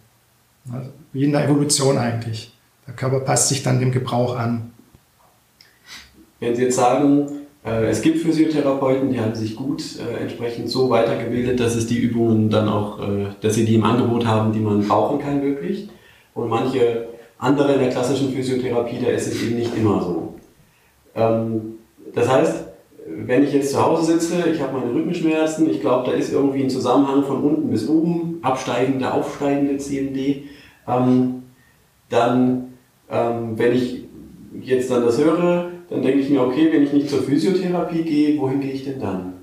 Also wie in der Evolution eigentlich. Der Körper passt sich dann dem Gebrauch an. Wenn Sie jetzt sagen, äh, es gibt Physiotherapeuten, die haben sich gut äh, entsprechend so weitergebildet, dass es die Übungen dann auch, äh, dass sie die im Angebot haben, die man brauchen kann wirklich. Und manche andere in der klassischen Physiotherapie, da ist es eben nicht immer so. Ähm, das heißt, wenn ich jetzt zu Hause sitze, ich habe meine Rückenschmerzen, ich glaube, da ist irgendwie ein Zusammenhang von unten bis oben, absteigende, aufsteigende CMD, ähm, dann, ähm, wenn ich jetzt dann das höre, dann denke ich mir, okay, wenn ich nicht zur Physiotherapie gehe, wohin gehe ich denn dann?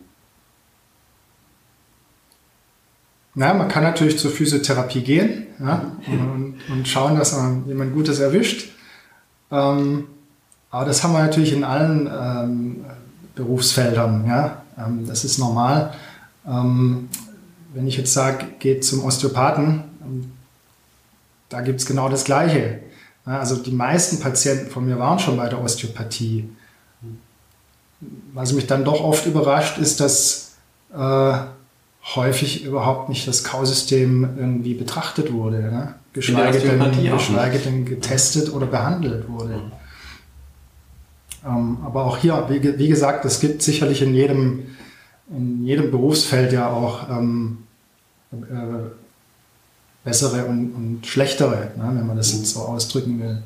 Na, man kann natürlich zur Physiotherapie gehen ja, und, und, schauen, dass man jemand Gutes erwischt. Ähm, aber das haben wir natürlich in allen ähm, Berufsfeldern. Ja? Ähm, das ist normal. Ähm, wenn ich jetzt sage, geht zum Osteopathen, ähm, da gibt es genau das Gleiche. Also die meisten Patienten von mir waren schon bei der Osteopathie. Was mich dann doch oft überrascht, ist, dass äh, häufig überhaupt nicht das Kausystem irgendwie betrachtet wurde, ne? geschweige, denn, geschweige denn getestet oder behandelt wurde. Mhm. Ähm, aber auch hier, wie, wie, gesagt, es gibt sicherlich in jedem, in jedem Berufsfeld ja auch ähm, äh, bessere und, und schlechtere, ne, wenn man das jetzt so ausdrücken will.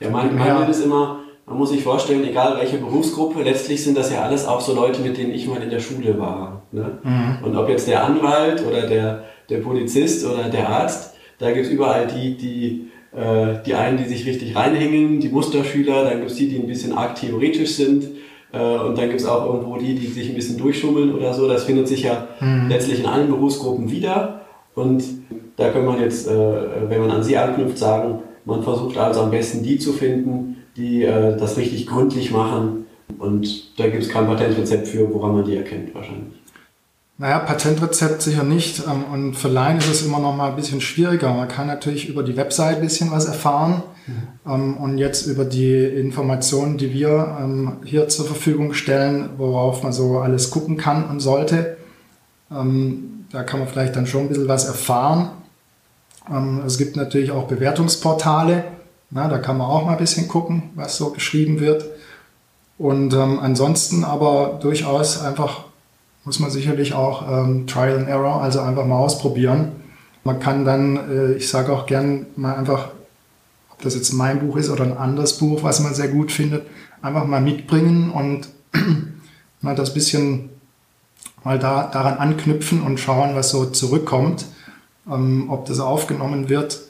Ja, man, man ist immer, man muss sich vorstellen, egal welche Berufsgruppe, letztlich sind das ja alles auch so Leute, mit denen ich mal in der Schule war. Ne? Mhm. Und ob jetzt der Anwalt oder der, der Polizist oder der Arzt, da gibt es überall die, die, äh, die einen, die sich richtig reinhängen, die Musterschüler, dann gibt es die, die ein bisschen arg theoretisch sind. Äh, und dann gibt es auch irgendwo die, die sich ein bisschen durchschummeln oder so. Das findet sich ja mhm. letztlich in allen Berufsgruppen wieder. Und da kann man jetzt, äh, wenn man an Sie anknüpft, sagen, man versucht also am besten die zu finden, die äh, das richtig gründlich machen. Und da gibt es kein Patentrezept für, woran man die erkennt wahrscheinlich. Naja, Patentrezept sicher nicht. Ähm, und für Laien ist es immer noch mal ein bisschen schwieriger. Man kann natürlich über die Website ein bisschen was erfahren. Mhm. Und jetzt über die Informationen, die wir ähm, hier zur Verfügung stellen, worauf man so alles gucken kann und sollte. Da kann man vielleicht dann schon ein bisschen was erfahren. Ähm, es gibt natürlich auch Bewertungsportale. Da kann man auch mal ein bisschen gucken, was so geschrieben wird. Und ähm, ansonsten aber durchaus einfach muss man sicherlich auch ähm, Trial and Error, also einfach mal ausprobieren. Man kann dann, äh, ich sage auch gern mal einfach, ob das jetzt mein Buch ist oder ein anderes Buch, was man sehr gut findet, einfach mal mitbringen und *clears throat* mal das bisschen mal da, daran anknüpfen und schauen, was so zurückkommt ähm, ob das aufgenommen wird.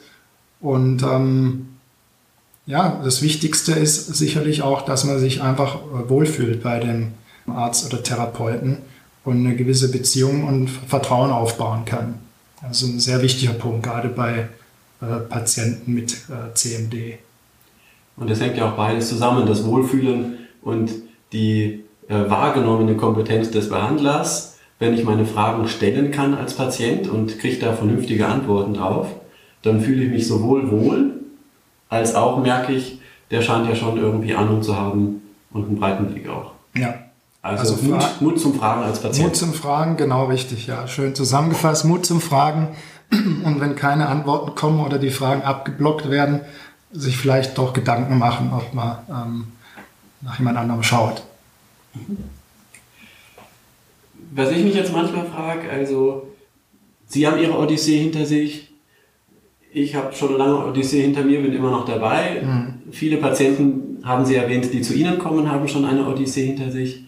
Und ähm, ja, das Wichtigste ist sicherlich auch, dass man sich einfach äh, wohlfühlt bei dem Arzt oder Therapeuten und eine gewisse Beziehung und Vertrauen aufbauen kann. Das ist ein sehr wichtiger Punkt, gerade bei äh, Patienten mit äh, CMD. Und das hängt ja auch beides zusammen, das Wohlfühlen und die äh, wahrgenommene Kompetenz des Behandlers wenn ich meine Fragen stellen kann als Patient und kriege da vernünftige Antworten drauf, dann fühle ich mich sowohl wohl, als auch merke ich, der scheint ja schon irgendwie Ahnung zu haben und einen breiten Blick auch. Ja. Also, also Mut, Mut, zum Fragen als Patient. Mut zum Fragen, genau richtig, ja. Schön zusammengefasst. Mut zum Fragen. *clears throat* Und wenn keine Antworten kommen oder die Fragen abgeblockt werden, sich vielleicht doch Gedanken machen, ob man ähm, nach jemand anderem schaut. Was ich mich jetzt manchmal frage, also Sie haben Ihre Odyssee hinter sich, ich habe schon eine lange Odyssee hinter mir, bin immer noch dabei. Mhm. Viele Patienten haben Sie erwähnt, die zu Ihnen kommen, haben schon eine Odyssee hinter sich.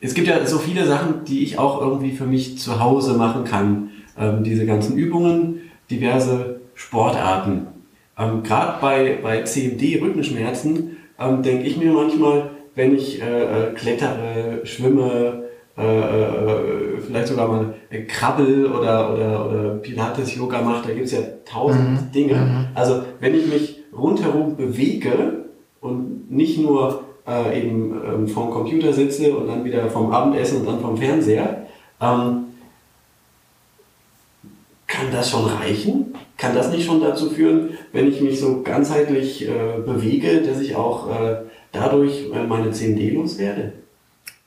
Es gibt ja so viele Sachen, die ich auch irgendwie für mich zu Hause machen kann. Ähm, diese ganzen Übungen, diverse Sportarten. Ähm, Gerade bei, bei CMD-Rückenschmerzen ähm, denke ich mir manchmal, wenn ich äh, äh klettere, schwimme, äh, äh, vielleicht sogar mal Krabbel oder, oder, oder Pilates-Yoga mache, da gibt es ja tausend mhm. Dinge. Mhm. Also wenn ich mich rundherum bewege und nicht nur äh, eben ähm, vorm Computer sitze und dann wieder vom Abendessen und dann vom Fernseher, ähm, kann das schon reichen? Kann das nicht schon dazu führen, wenn ich mich so ganzheitlich äh, bewege, dass ich auch äh, dadurch äh, meine CMD loswerde?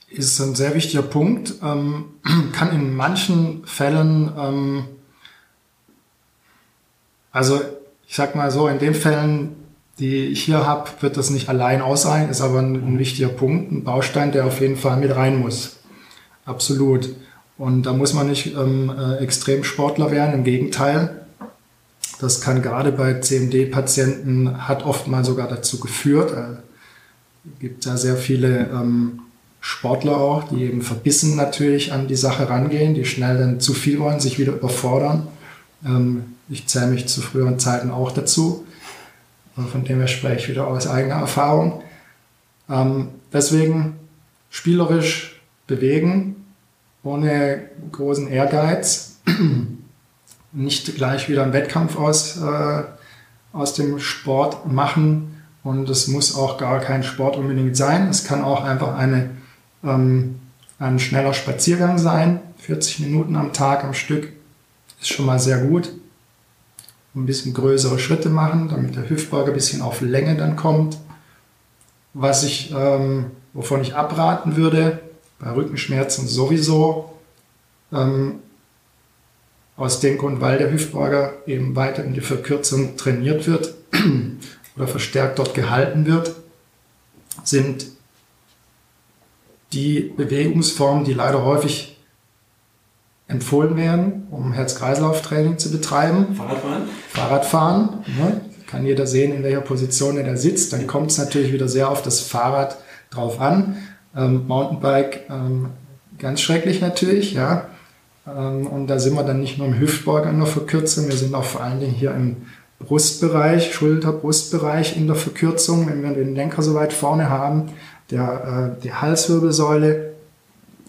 Ist ein sehr wichtiger Punkt. Ähm, *clears throat* kann in manchen Fällen, ähm, also ich sag mal so, in den Fällen, die ich hier habe, wird das nicht allein ausreichen, ist aber ein, ein wichtiger Punkt, ein Baustein, der auf jeden Fall mit rein muss. Absolut. Und da muss man nicht ähm, äh, Extremsportler werden, im Gegenteil. Das kann gerade bei CMD-Patienten, hat oft mal sogar dazu geführt. Äh, gibt ja sehr viele ähm, Sportler auch, die eben verbissen natürlich an die Sache rangehen, die schnell dann zu viel wollen, sich wieder überfordern. Ähm, ich zähle mich zu früheren Zeiten auch dazu. Von dem her spreche ich wieder aus eigener Erfahrung. Ähm, deswegen spielerisch bewegen, ohne großen Ehrgeiz, *clears throat* nicht gleich wieder einen Wettkampf aus, äh, aus dem Sport machen. Und es muss auch gar kein Sport unbedingt sein. Es kann auch einfach eine, ähm, ein schneller Spaziergang sein. 40 Minuten am Tag am Stück ist schon mal sehr gut. Ein bisschen größere Schritte machen, damit der Hüftbeuger ein bisschen auf Länge dann kommt. Was ich, ähm, wovon ich abraten würde, bei Rückenschmerzen sowieso. Ähm, aus dem Grund, weil der Hüftbeuger eben weiter in die Verkürzung trainiert wird *clears throat* oder verstärkt dort gehalten wird, sind die Bewegungsformen, die leider häufig empfohlen werden, um Herz-Kreislauf-Training zu betreiben. Fahrradfahren? Fahrradfahren. Ne? Kann jeder sehen, in welcher Position er sitzt. Dann kommt es natürlich wieder sehr auf das Fahrrad drauf an. Ähm, Mountainbike, ähm, ganz schrecklich natürlich, ja. Ähm, und da sind wir dann nicht nur im Hüftbeuger in der Verkürzung, wir sind auch vor allen Dingen hier im Brustbereich, Schulter-Brustbereich in der Verkürzung, wenn wir den Lenker so weit vorne haben, der, äh, die Halswirbelsäule,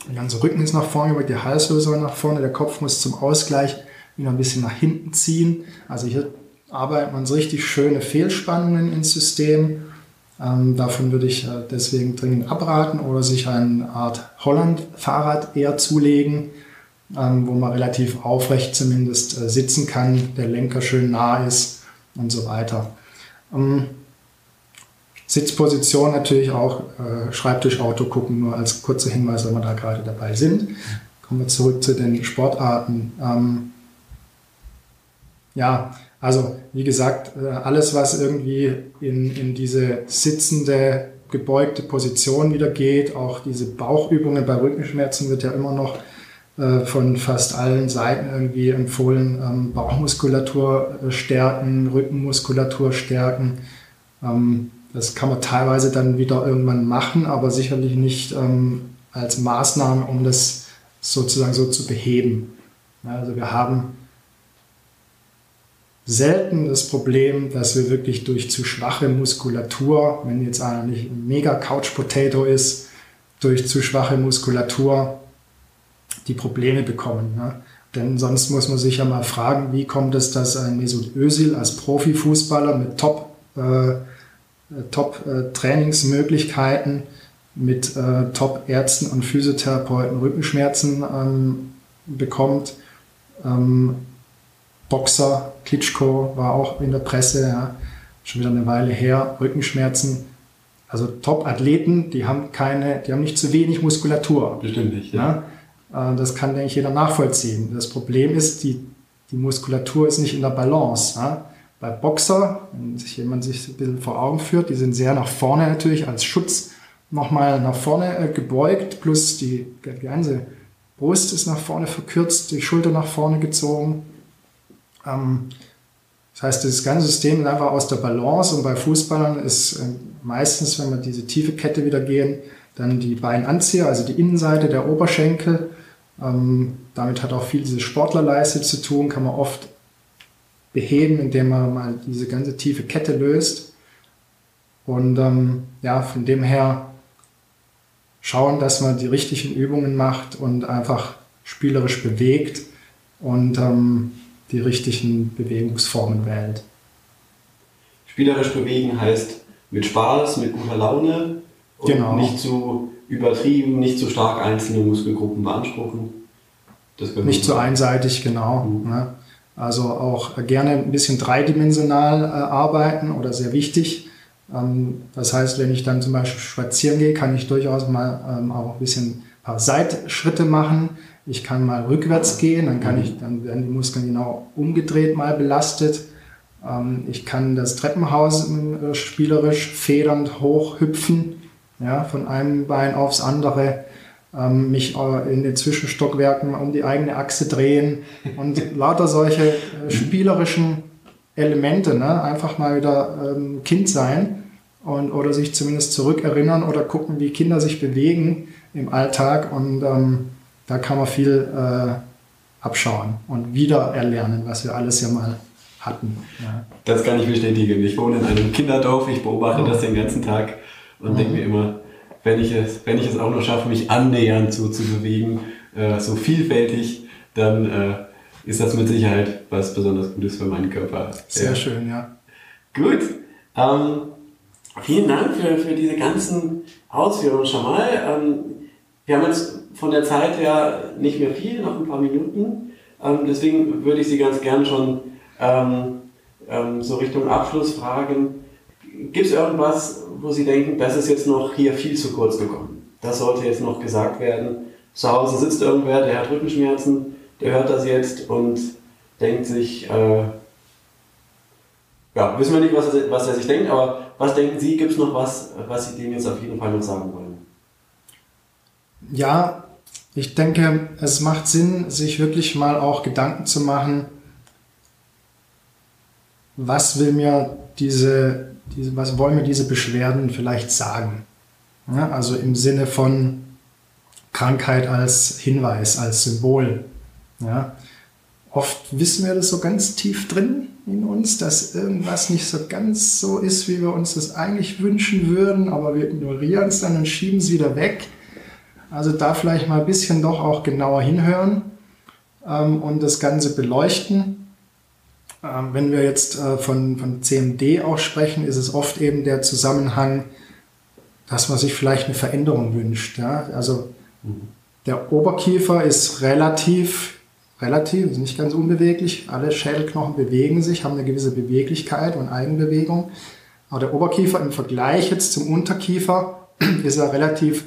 der ganze Rücken ist nach vorne gebeugt, die Halswirbelsäule nach vorne, der Kopf muss zum Ausgleich wieder ein bisschen nach hinten ziehen. Also hier arbeitet man so richtig schöne Fehlspannungen ins System ähm, davon würde ich äh, deswegen dringend abraten oder sich eine Art Holland-Fahrrad eher zulegen, ähm, wo man relativ aufrecht zumindest äh, sitzen kann, der Lenker schön nah ist und so weiter. Ähm, Sitzposition natürlich auch, äh, Schreibtischauto gucken, nur als kurzer Hinweis, wenn wir da gerade dabei sind. Kommen wir zurück zu den Sportarten. Ähm, ja, also wie gesagt, äh, alles, was irgendwie in, in diese sitzende, gebeugte Position wieder geht, auch diese Bauchübungen bei Rückenschmerzen wird ja immer noch von fast allen Seiten irgendwie empfohlen, ähm, Bauchmuskulatur äh, stärken, Rückenmuskulatur stärken. Ähm, das kann man teilweise dann wieder irgendwann machen, aber sicherlich nicht ähm, als Maßnahme, um das sozusagen so zu beheben. Also wir haben selten das Problem, dass wir wirklich durch zu schwache Muskulatur, wenn jetzt einer nicht ein mega Couch Potato ist, durch zu schwache Muskulatur die Probleme bekommen. Ne? Denn sonst muss man sich ja mal fragen, wie kommt es, dass ein Mesut Özil als Profifußballer mit Top, äh, Top äh, Trainingsmöglichkeiten, mit äh, Top Ärzten und Physiotherapeuten Rückenschmerzen ähm, bekommt, ähm, Boxer, Klitschko war auch in der Presse, ja. schon wieder eine Weile her, Rückenschmerzen. Also Top-Athleten, die haben keine, die haben nicht zu wenig Muskulatur. Bestimmt nicht, ja. ja? Äh, das kann, denke ich, jeder nachvollziehen. Das Problem ist, die, die Muskulatur ist nicht in der Balance. Ja? Bei Boxer, wenn sich jemand sich ein bisschen vor Augen führt, die sind sehr nach vorne natürlich als Schutz nochmal nach vorne äh, gebeugt, plus die, ganze Brust ist nach vorne verkürzt, die Schulter nach vorne gezogen. Ähm, das heißt, das ganze System ist einfach aus der Balance und bei Fußballern ist äh, meistens, wenn wir diese tiefe Kette wieder gehen, dann die Beinanzieher, also die Innenseite der Oberschenkel. Ähm, damit hat auch viel diese Sportlerleiste zu tun, kann man oft beheben, indem man mal diese ganze tiefe Kette löst. Und ähm, ja, von dem her schauen, dass man die richtigen Übungen macht und einfach spielerisch bewegt und ähm, die richtigen Bewegungsformen wählt. Spielerisch bewegen heißt mit Spaß, mit guter Laune und genau. nicht zu übertrieben, nicht zu stark einzelne Muskelgruppen beanspruchen. nicht zu einseitig, genau. Mhm. Ne? Also auch gerne ein bisschen dreidimensional äh, arbeiten oder sehr wichtig. Ähm, das heißt, wenn ich dann zum Beispiel spazieren gehe, kann ich durchaus mal ähm, auch ein bisschen ein paar Seitschritte machen. Ich kann mal rückwärts gehen, dann kann ich, dann werden die Muskeln genau umgedreht mal belastet. Ähm, ich kann das Treppenhaus äh, spielerisch federnd hochhüpfen, ja, von einem Bein aufs andere, ähm, mich äh, in den Zwischenstockwerken um die eigene Achse drehen *laughs* und lauter solche äh, spielerischen Elemente, ne? einfach mal wieder ähm, Kind sein und, oder sich zumindest zurückerinnern oder gucken, wie Kinder sich bewegen im Alltag und ähm, da kann man viel äh, abschauen und wieder erlernen, was wir alles ja mal hatten. Ja. Das kann ich bestätigen. Ich wohne in einem Kinderdorf, ich beobachte oh. das den ganzen Tag und mhm. denke mir immer, wenn ich, es, wenn ich es auch noch schaffe, mich annähernd so zu bewegen, äh, so vielfältig, dann äh, ist das mit Sicherheit was besonders Gutes für meinen Körper. Sehr ja. schön, ja. Gut. Ähm, vielen Dank für, für diese ganzen Ausführungen schon mal. Ähm, wir haben jetzt von der Zeit her nicht mehr viel, noch ein paar Minuten. Ähm, deswegen würde ich Sie ganz gern schon ähm, ähm, so Richtung Abschluss fragen. Gibt es irgendwas, wo Sie denken, das ist jetzt noch hier viel zu kurz gekommen? Das sollte jetzt noch gesagt werden. Zu Hause sitzt irgendwer, der hat Rückenschmerzen, der hört das jetzt und denkt sich, äh, ja, wissen wir nicht, was er, was er sich denkt, aber was denken Sie, gibt es noch was, was Sie dem jetzt auf jeden Fall noch sagen wollen? Ja, ich denke, es macht Sinn, sich wirklich mal auch Gedanken zu machen, was will mir diese, diese was wollen mir diese Beschwerden vielleicht sagen? Ja, also im Sinne von Krankheit als Hinweis, als Symbol. Ja. Oft wissen wir das so ganz tief drin in uns, dass irgendwas nicht so ganz so ist, wie wir uns das eigentlich wünschen würden, aber wir ignorieren es dann und schieben es wieder weg. Also da vielleicht mal ein bisschen doch auch genauer hinhören ähm, und das Ganze beleuchten. Ähm, wenn wir jetzt äh, von, von CMD auch sprechen, ist es oft eben der Zusammenhang, dass man sich vielleicht eine Veränderung wünscht. Ja? Also der Oberkiefer ist relativ, relativ, ist nicht ganz unbeweglich. Alle Schädelknochen bewegen sich, haben eine gewisse Beweglichkeit und Eigenbewegung. Aber der Oberkiefer im Vergleich jetzt zum Unterkiefer *clears throat* ist er relativ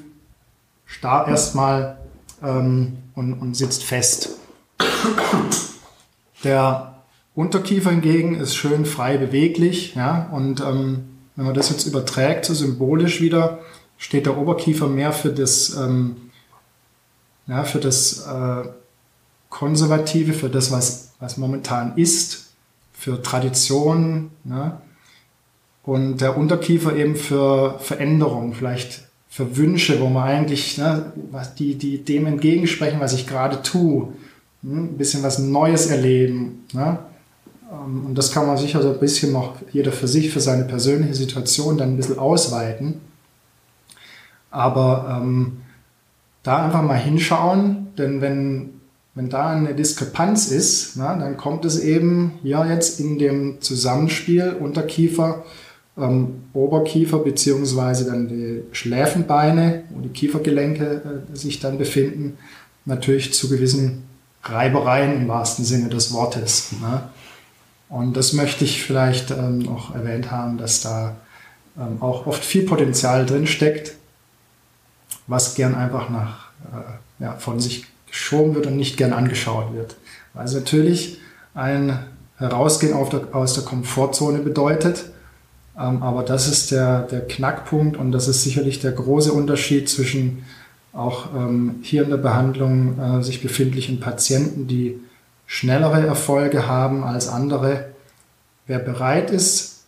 starr erstmal ähm, und, und sitzt fest. Der Unterkiefer hingegen ist schön frei beweglich, ja, und ähm, wenn man das jetzt überträgt, so symbolisch wieder, steht der Oberkiefer mehr für das, ähm, ja, für das äh, Konservative, für das, was, was momentan ist, für Tradition, ne? und der Unterkiefer eben für Veränderung, vielleicht für Wünsche, wo man eigentlich, ne, was die, die dem entgegensprechen, was ich gerade tue, hm, ein bisschen was Neues erleben. Ne? Ähm, und das kann man sicher so ein bisschen noch jeder für sich, für seine persönliche Situation dann ein bisschen ausweiten. Aber ähm, da einfach mal hinschauen, denn wenn, wenn da eine Diskrepanz ist, na, dann kommt es eben ja jetzt in dem Zusammenspiel Unterkiefer ähm, Oberkiefer beziehungsweise dann die Schläfenbeine, wo die Kiefergelenke äh, sich dann befinden, natürlich zu gewissen Reibereien im wahrsten Sinne des Wortes. Ne? Und das möchte ich vielleicht ähm, noch erwähnt haben, dass da ähm, auch oft viel Potenzial drin steckt, was gern einfach nach, äh, ja, von sich geschoben wird und nicht gern angeschaut wird. Also natürlich ein Herausgehen der, aus der Komfortzone bedeutet, ähm, aber das ist der, der Knackpunkt und das ist sicherlich der große Unterschied zwischen auch ähm, hier in der Behandlung äh, sich befindlichen Patienten, die schnellere Erfolge haben als andere. Wer bereit ist,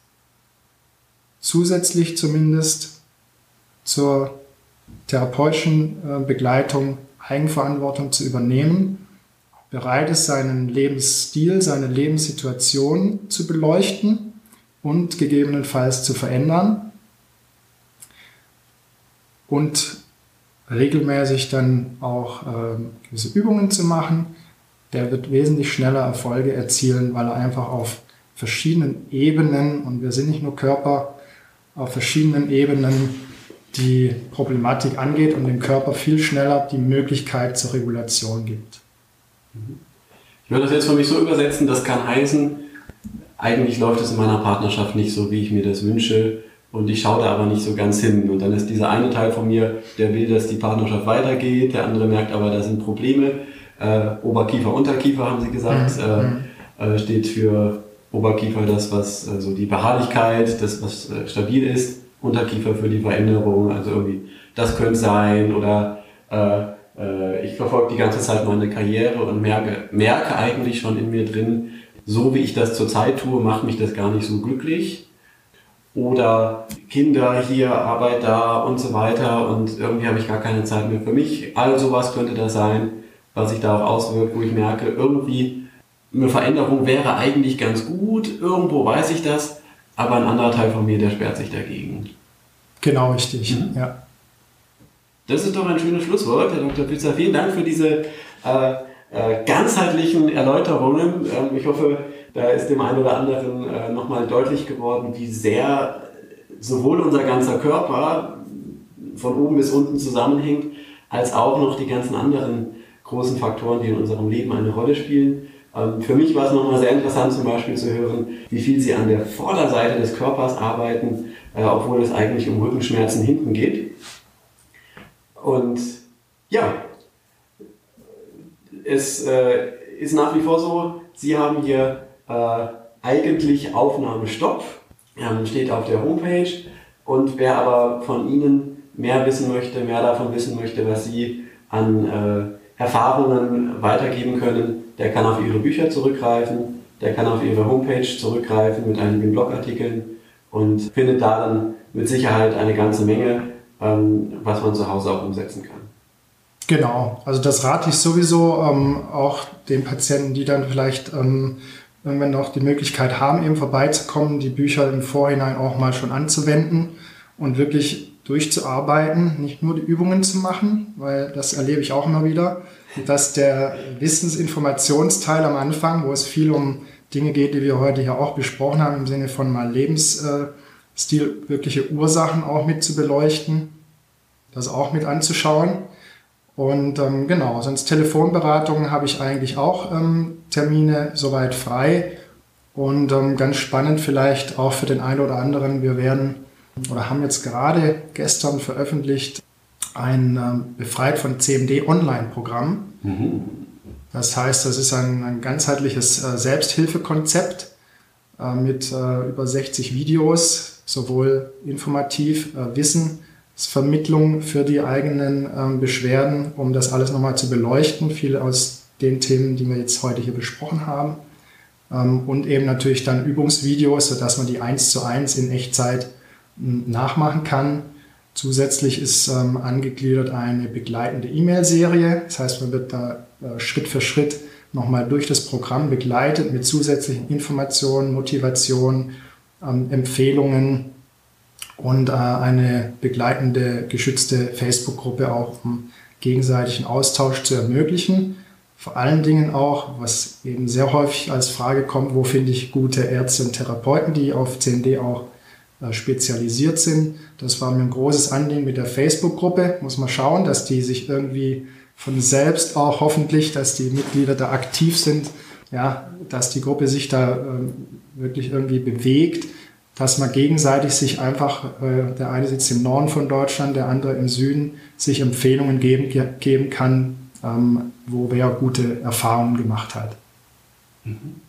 zusätzlich zumindest zur therapeutischen äh, Begleitung Eigenverantwortung zu übernehmen, bereit ist, seinen Lebensstil, seine Lebenssituation zu beleuchten und gegebenenfalls zu verändern und regelmäßig dann auch äh, gewisse Übungen zu machen, der wird wesentlich schneller Erfolge erzielen, weil er einfach auf verschiedenen Ebenen, und wir sind nicht nur Körper, auf verschiedenen Ebenen die Problematik angeht und dem Körper viel schneller die Möglichkeit zur Regulation gibt. Ich würde das jetzt für mich so übersetzen, das kann heißen, eigentlich läuft es in meiner Partnerschaft nicht so, wie ich mir das wünsche und ich schaue da aber nicht so ganz hin. Und dann ist dieser eine Teil von mir, der will, dass die Partnerschaft weitergeht, der andere merkt aber, da sind Probleme. Äh, Oberkiefer, Unterkiefer haben sie gesagt, mhm. äh, äh steht für Oberkiefer das, was also die Beharrlichkeit, das, was äh, stabil ist Unterkiefer für die Veränderung. Also irgendwie, das könnte sein oder äh, ich verfolge die ganze Zeit meine Karriere und merke, merke eigentlich schon in mir drin, so wie ich das zurzeit tue, macht mich das gar nicht so glücklich. Oder Kinder hier, Arbeit da und so weiter und irgendwie habe ich gar keine Zeit mehr für mich. All sowas könnte das sein, was sich da auch auswirkt, wo ich merke, irgendwie eine Veränderung wäre eigentlich ganz gut, irgendwo weiß ich das, aber ein anderer Teil von mir, der sperrt sich dagegen. Genau, richtig, mhm. ja. Das ist doch ein schönes Schlusswort, Herr Dr. Pizza. Vielen Dank für diese äh, äh, ganzheitlichen Erläuterungen. Ähm, ich hoffe, da ist dem einen oder anderen äh, nochmal deutlich geworden, wie sehr sowohl unser ganzer Körper von oben bis unten zusammenhängt, als auch noch die ganzen anderen großen Faktoren, die in unserem Leben eine Rolle spielen. Ähm, für mich war es nochmal sehr interessant zum Beispiel zu hören, wie viel Sie an der Vorderseite des Körpers arbeiten, äh, obwohl es eigentlich um Rückenschmerzen hinten geht. Und ja, es äh, ist nach wie vor so, Sie haben hier äh, eigentlich Aufnahmestopp, ähm, steht auf der Homepage. Und wer aber von Ihnen mehr wissen möchte, mehr davon wissen möchte, was Sie an Erfahrungen weitergeben können, der kann auf ihre Bücher zurückgreifen, der kann auf ihre Homepage zurückgreifen mit einigen Blogartikeln und findet da dann mit Sicherheit eine ganze Menge, ähm, was man zu Hause auch umsetzen kann. Genau, also das rate ich sowieso ähm, auch den Patienten, die dann vielleicht ähm, irgendwann noch die Möglichkeit haben, eben vorbeizukommen, die Bücher im Vorhinein auch mal schon anzuwenden und wirklich durchzuarbeiten, nicht nur die Übungen zu machen, weil das erlebe ich auch immer wieder, dass der Wissensinformationsteil am Anfang, wo es viel um Dinge geht, die wir heute ja auch besprochen haben, im Sinne von mal Lebensstil, wirkliche Ursachen auch mit zu beleuchten, das auch mit anzuschauen. Und ähm, genau, sonst Telefonberatungen habe ich eigentlich auch ähm, Termine soweit frei. Und ähm, ganz spannend vielleicht auch für den einen oder anderen, wir werden oder haben jetzt gerade gestern veröffentlicht ein ähm, Befreit von CMD Online-Programm. Mhm. Das heißt, das ist ein, ein ganzheitliches äh, Selbsthilfekonzept äh, mit äh, über 60 Videos, sowohl informativ, äh, Wissensvermittlung für die eigenen ähm, Beschwerden, um das alles nochmal zu beleuchten. Viele aus den Themen, die wir jetzt heute hier besprochen haben. Ähm, und eben natürlich dann Übungsvideos, sodass man die eins zu eins in Echtzeit nachmachen kann Zusätzlich ist ähm, angegliedert eine begleitende E-Mail-Serie. Das heißt, man wird da äh, Schritt für Schritt nochmal durch das Programm begleitet mit zusätzlichen Informationen, Motivation, ähm, Empfehlungen und äh, eine begleitende, geschützte Facebook-Gruppe auch, um gegenseitigen Austausch zu ermöglichen. Vor allen Dingen auch, was eben sehr häufig als Frage kommt, wo finde ich gute Ärzte und Therapeuten, die auf CND auch spezialisiert sind. Das war mir ein großes Anliegen mit der Facebook-Gruppe. Muss man schauen, dass die sich irgendwie von selbst auch hoffentlich, dass die Mitglieder da aktiv sind ja, dass die Gruppe sich da ähm, wirklich irgendwie bewegt, dass man gegenseitig sich einfach, äh, der eine sitzt im Norden von Deutschland, der andere im Süden, sich Empfehlungen geben, geben kann, ähm, wo wer gute Erfahrungen gemacht hat. Mhm.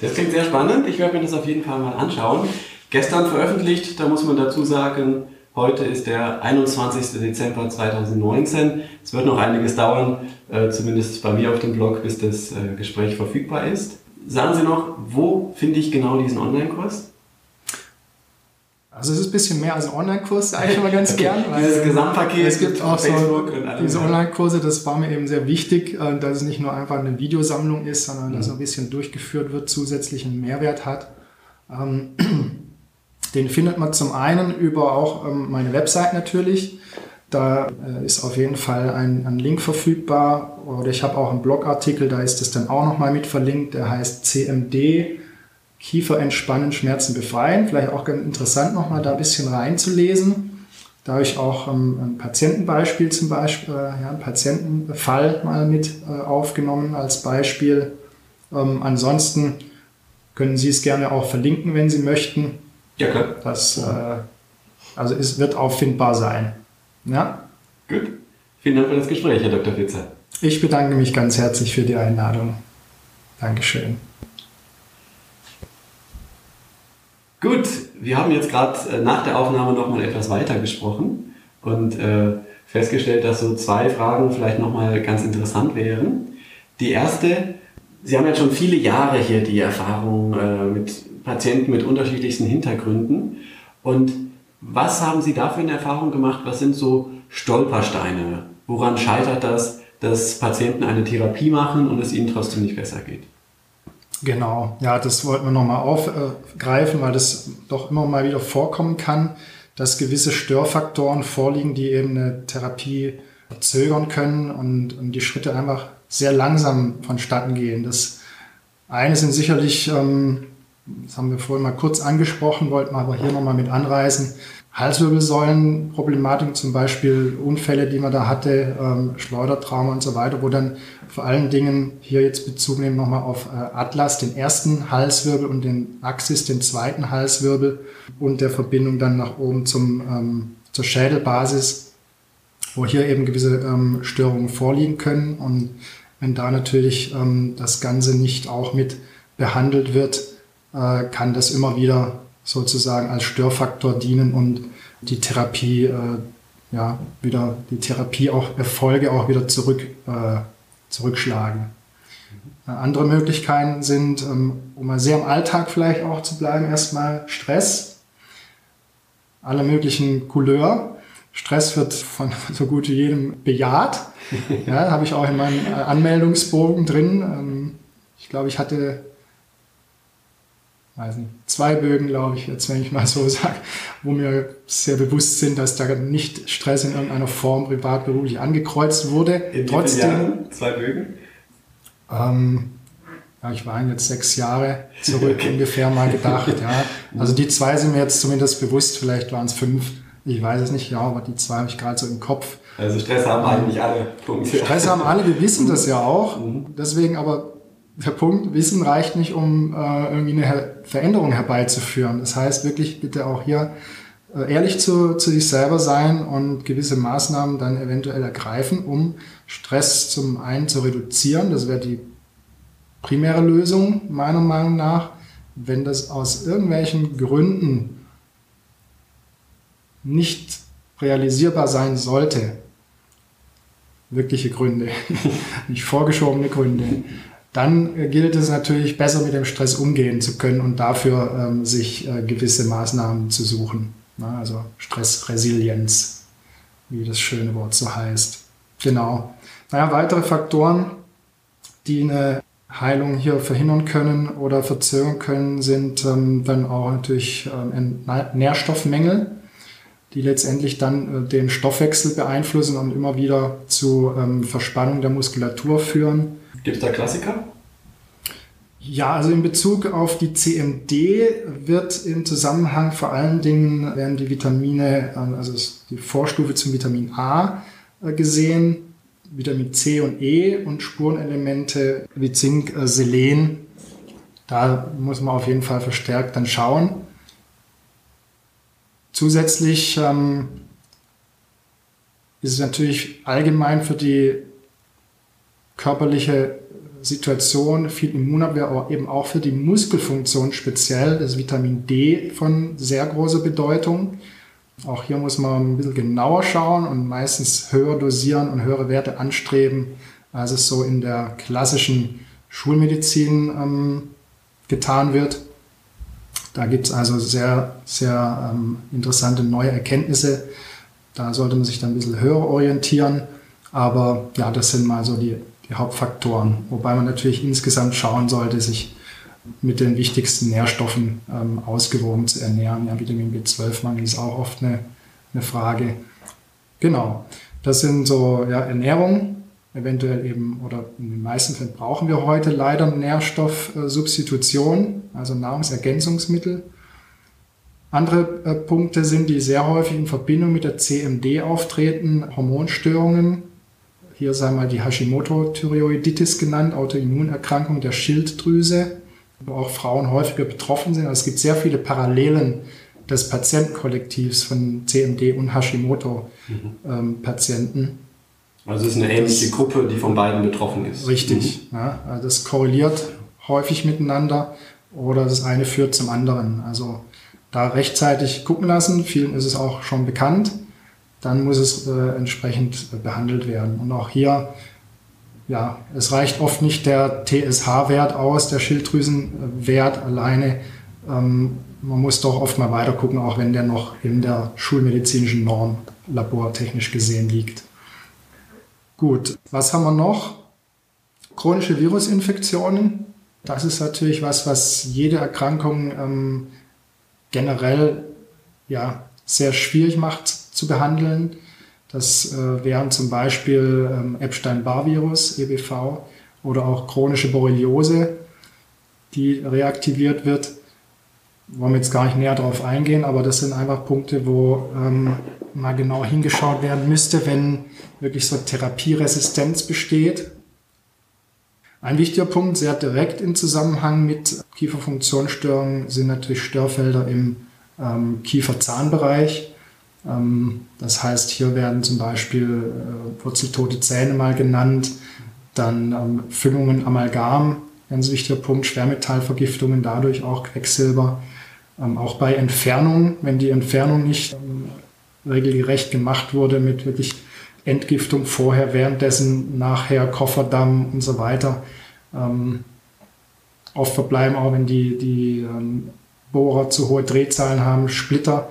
Das klingt sehr spannend. Ich werde mir das auf jeden Fall mal anschauen. Gestern veröffentlicht, da muss man dazu sagen, heute ist der 21. Dezember 2019. Es wird noch einiges dauern, äh, zumindest bei mir auf dem Blog, bis das äh, Gespräch verfügbar ist. Sagen Sie noch, wo finde ich genau diesen Online-Kurs? Also es ist ein bisschen mehr als ein Online-Kurs, sage ich immer ganz *laughs* okay. gern. Weil Dieses Gesamtpaket. Es gibt auch Facebook so diese Online-Kurse, das war mir eben sehr wichtig, äh, dass es nicht nur einfach eine Videosammlung ist, sondern dass mhm. ein bisschen durchgeführt wird, zusätzlichen Mehrwert hat. *clears throat* Den findet man zum einen über auch ähm, meine Website natürlich. Da äh, ist auf jeden Fall ein, ein Link verfügbar. Oder ich habe auch einen Blogartikel, da ist es dann auch nochmal mit verlinkt. Der heißt CMD Kiefer entspannen, Schmerzen befreien. Vielleicht auch ganz interessant nochmal da ein bisschen reinzulesen. Da habe ich auch ähm, ein Patientenbeispiel zum Beispiel, äh, ja, einen Patientenfall mal mit äh, aufgenommen als Beispiel. Ähm, ansonsten können Sie es gerne auch verlinken, wenn Sie möchten. Ja, klar. Das, äh, also es wird auffindbar sein. Ja? Gut. Vielen Dank für das Gespräch, Herr Dr. Fitzer. Ich bedanke mich ganz herzlich für die Einladung. Dankeschön. Gut, wir haben jetzt gerade äh, nach der Aufnahme nochmal etwas weiter gesprochen und äh, festgestellt, dass so zwei Fragen vielleicht nochmal ganz interessant wären. Die erste, Sie haben jetzt schon viele Jahre hier die Erfahrung äh, mit Patienten mit unterschiedlichsten Hintergründen. Und was haben Sie da für eine Erfahrung gemacht? Was sind so Stolpersteine? Woran scheitert das, dass Patienten eine Therapie machen und es ihnen trotzdem nicht besser geht? Genau, ja, das wollten wir nochmal aufgreifen, weil das doch immer mal wieder vorkommen kann, dass gewisse Störfaktoren vorliegen, die eben eine Therapie verzögern können und, und die Schritte einfach sehr langsam vonstatten gehen. Das eine sind sicherlich, ähm, das haben wir vorhin mal kurz angesprochen, wollten wir aber hier nochmal mit anreißen, Halswirbelsäulenproblematik, zum Beispiel Unfälle, die man da hatte, ähm, Schleudertrauma und so weiter, wo dann vor allen Dingen hier jetzt Bezug nehmen nochmal auf äh, Atlas, den ersten Halswirbel und den Axis, den zweiten Halswirbel und der Verbindung dann nach oben zum, ähm, zur Schädelbasis, wo hier eben gewisse ähm, Störungen vorliegen können. Und wenn da natürlich das Ganze nicht auch mit behandelt wird, äh, kann das immer wieder sozusagen als Störfaktor dienen und die Therapie, äh, ja, wieder, die Therapie auch Erfolge auch wieder zurück, äh, zurückschlagen. Mhm. Andere Möglichkeiten sind, ähm, um mal sehr im Alltag vielleicht auch zu bleiben, erstmal Stress aller möglichen Couleur. Stress wird von *laughs* so gut wie jedem bejaht. *laughs* Ja, habe ich auch in meinem äh, Anmeldungsbogen drin. Ähm, ich glaube, ich hatte weiß nicht, zwei Bögen, glaube ich, jetzt wenn ich mal so *laughs* sage, wo mir sehr bewusst sind, dass da nicht Stress in irgendeiner Form privat beruflich angekreuzt wurde. In Trotzdem Jahren? zwei Bögen? Ähm, ja, ich war jetzt sechs Jahre *laughs* zurück ungefähr mal gedacht. Ja. *laughs* Also die zwei sind mir jetzt zumindest bewusst, vielleicht waren es fünf. Ich weiß es nicht, ja, aber die zwei habe ich gerade so im Kopf. Also Stress haben eigentlich alle. Punkt. Stress haben alle, wir wissen das ja auch. Mhm. Deswegen aber der Punkt, Wissen reicht nicht, um äh, irgendwie eine Veränderung herbeizuführen. Das heißt wirklich bitte auch hier äh, ehrlich zu, zu sich selber sein und gewisse Maßnahmen dann eventuell ergreifen, um Stress zum einen zu reduzieren. Das wäre die primäre Lösung meiner Meinung nach. Wenn das aus irgendwelchen Gründen nicht realisierbar sein sollte, wirkliche Gründe, *laughs* nicht vorgeschobene Gründe, dann gilt es natürlich besser mit dem Stress umgehen zu können und dafür ähm, sich äh, gewisse Maßnahmen zu suchen. Na, also Stressresilienz, wie das schöne Wort so heißt. Genau. Naja, weitere Faktoren, die eine Heilung hier verhindern können oder verzögern können, sind ähm, dann auch natürlich ähm, Nährstoffmängel, die letztendlich dann äh, den Stoffwechsel beeinflussen und immer wieder zu ähm, Verspannung der Muskulatur führen Gibt es da Klassiker? Ja, also in Bezug auf die CMD wird im Zusammenhang vor allen Dingen werden die Vitamine, also die Vorstufe zum Vitamin A äh, gesehen, Vitamin C und E und Spurenelemente wie Zink, äh, Selen da muss man auf jeden Fall verstärkt dann schauen. Zusätzlich ähm, ist es natürlich allgemein für die körperliche Situation viel Immunabwehr, aber eben auch für die Muskelfunktion speziell das Vitamin D von sehr großer Bedeutung. Auch hier muss man ein bisschen genauer schauen und meistens höher dosieren und höhere Werte anstreben, als es so in der klassischen Schulmedizin ähm, getan wird. Da gibt es also sehr, sehr ähm, interessante neue Erkenntnisse. Da sollte man sich dann ein bisschen höher orientieren. Aber ja, das sind mal so die, die Hauptfaktoren. Wobei man natürlich insgesamt schauen sollte, sich mit den wichtigsten Nährstoffen ähm, ausgewogen zu ernähren. Ja, Vitamin B12-Mangel ist auch oft eine, eine Frage. Genau, das sind so ja, Ernährung, eventuell eben, oder in den meisten Fällen brauchen wir heute leider Nährstoffsubstitution, also Nahrungsergänzungsmittel. Andere äh, Punkte sind, die sehr häufig in Verbindung mit der CMD auftreten, Hormonstörungen. Hier sei mal die Hashimoto-Thyreoiditis genannt, Autoimmunerkrankung der Schilddrüse wo auch Frauen häufiger betroffen sind. Also es gibt sehr viele Parallelen des Patientenkollektivs von CMD und Hashimoto-Patienten. Mhm. Ähm, also es ist eine ähnliche das, Gruppe, die von beiden betroffen ist. Richtig. Mhm. Ja, also das korreliert häufig miteinander oder das eine führt zum anderen. Also da rechtzeitig gucken lassen, vielen ist es auch schon bekannt, dann muss es äh, entsprechend äh, behandelt werden. Und auch hier ja, es reicht oft nicht der TSH-Wert aus, der Schilddrüsenwert alleine. Ähm, man muss doch oft mal weiter gucken, auch wenn der noch in der schulmedizinischen Norm labortechnisch gesehen liegt. Gut, was haben wir noch? Chronische Virusinfektionen. Das ist natürlich was, was jede Erkrankung ähm, generell ja, sehr schwierig macht zu behandeln. Das äh, wären zum Beispiel ähm, Epstein-Barr-Virus, EBV, oder auch chronische Borreliose, die reaktiviert wird. Wollen wir jetzt gar nicht näher darauf eingehen, aber das sind einfach Punkte, wo ähm, mal genau hingeschaut werden müsste, wenn wirklich so Therapieresistenz besteht. Ein wichtiger Punkt, sehr direkt im Zusammenhang mit Kieferfunktionsstörungen, sind natürlich Störfelder im ähm, Kieferzahnbereich. Ähm, das heißt, hier werden zum Beispiel äh, wurzeltote Zähne mal genannt, dann ähm, Füllungen Amalgam, ganz wichtiger Punkt, Schwermetallvergiftungen, dadurch auch Quecksilber. Ähm, auch bei Entfernung, wenn die Entfernung nicht regelgerecht gemacht wurde mit wirklich Entgiftung vorher, währenddessen, nachher, Kofferdamm und so weiter. oft verbleiben auch, wenn die, die Bohrer zu hohe Drehzahlen haben, Splitter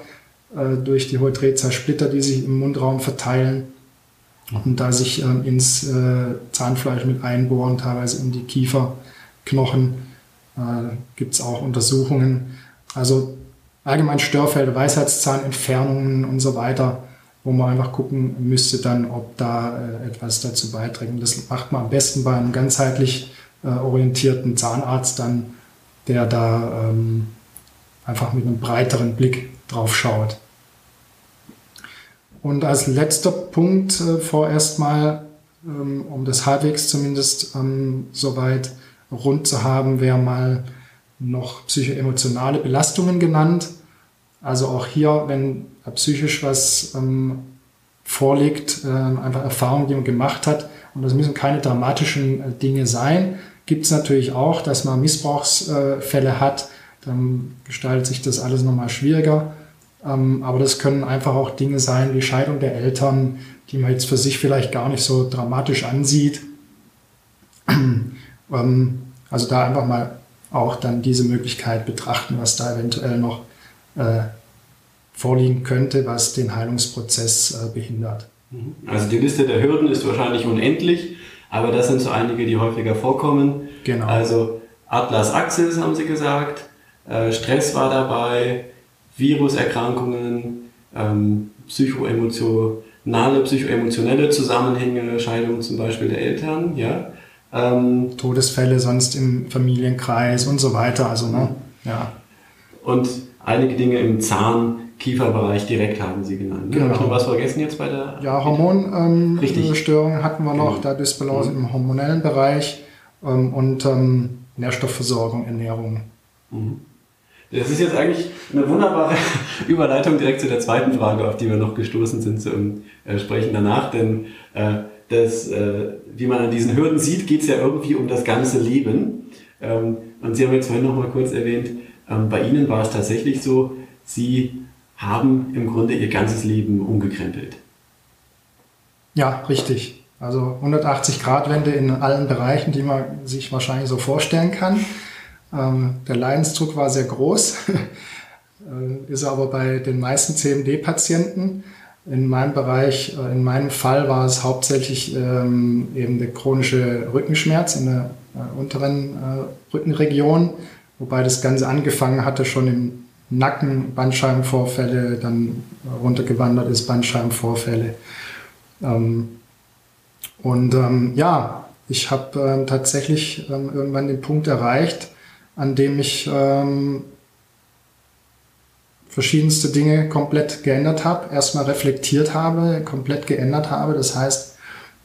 äh, durch die hohe Drehzahl Splitter, die sich im Mundraum verteilen und da sich ähm, ins äh, Zahnfleisch mit einbohren, teilweise in die Kieferknochen, äh, gibt es auch Untersuchungen. Also allgemein Störfelder, Weisheitszahnentfernungen und so weiter, wo man einfach gucken müsste dann, ob da äh, etwas dazu beiträgt. Und das macht man am besten bei einem ganzheitlich äh, orientierten Zahnarzt dann, der da ähm, einfach mit einem breiteren Blick drauf schaut. Und als letzter Punkt äh, vorerst mal, ähm, um das halbwegs zumindest ähm, soweit rund zu haben, wäre mal noch psychoemotionale Belastungen genannt. Also auch hier, wenn psychisch was ähm, vorliegt, äh, einfach Erfahrungen, die man gemacht hat, und das müssen keine dramatischen äh, Dinge sein, gibt es natürlich auch, dass man Missbrauchsfälle äh, hat, dann gestaltet sich das alles nochmal schwieriger. Ähm, aber das können einfach auch Dinge sein wie Scheidung der Eltern, die man jetzt für sich vielleicht gar nicht so dramatisch ansieht. *clears throat* ähm, also da einfach mal auch dann diese Möglichkeit betrachten, was da eventuell noch äh, vorliegen könnte, was den Heilungsprozess äh, behindert. Mhm. Also die Liste der Hürden ist wahrscheinlich unendlich, aber das sind so einige, die häufiger vorkommen. Genau. Also Atlas Axis haben Sie gesagt, äh, Stress war dabei, Viruserkrankungen, ähm, psychoemotionale, psychoemotionelle Zusammenhänge, Scheidung zum Beispiel der Eltern, ja. Ähm, Todesfälle sonst im Familienkreis und so weiter, also ne, ja. Und einige Dinge im Zahn, Kieferbereich direkt haben Sie genannt. Ne? Genau. Habe ich noch was vergessen jetzt bei der? Ja, Hormonstörungen ähm, hatten wir noch, genau. da Dysbalance mhm. im hormonellen Bereich ähm, und ähm, Nährstoffversorgung, Ernährung. Mhm. Das ist jetzt eigentlich eine wunderbare *laughs* Überleitung direkt zu der zweiten Frage, auf die wir noch gestoßen sind zum äh, Sprechen danach. Denn äh, das, äh, wie man an diesen Hürden sieht, geht es ja irgendwie um das ganze Leben. Ähm, und Sie haben jetzt vorhin noch mal kurz erwähnt, ähm, bei Ihnen war es tatsächlich so, Sie haben im Grunde Ihr ganzes Leben umgekrempelt. Ja, richtig. Also 180 Grad Wende in allen Bereichen, die man sich wahrscheinlich so vorstellen kann. Ähm, der Leidensdruck war sehr groß, *laughs* äh, ist aber bei den meisten CMD-Patienten. In meinem Bereich, äh, in meinem Fall war es hauptsächlich ähm, eben der chronische Rückenschmerz in der äh, unteren Rückenregion, wobei das Ganze angefangen hatte schon im Nacken, Bandscheibenvorfälle, dann runtergewandert ist, Bandscheibenvorfälle. Ähm, und ja, ich habe tatsächlich irgendwann den Punkt erreicht, an dem ich ähm, verschiedenste Dinge komplett geändert habe, erstmal reflektiert habe, komplett geändert habe. Das heißt,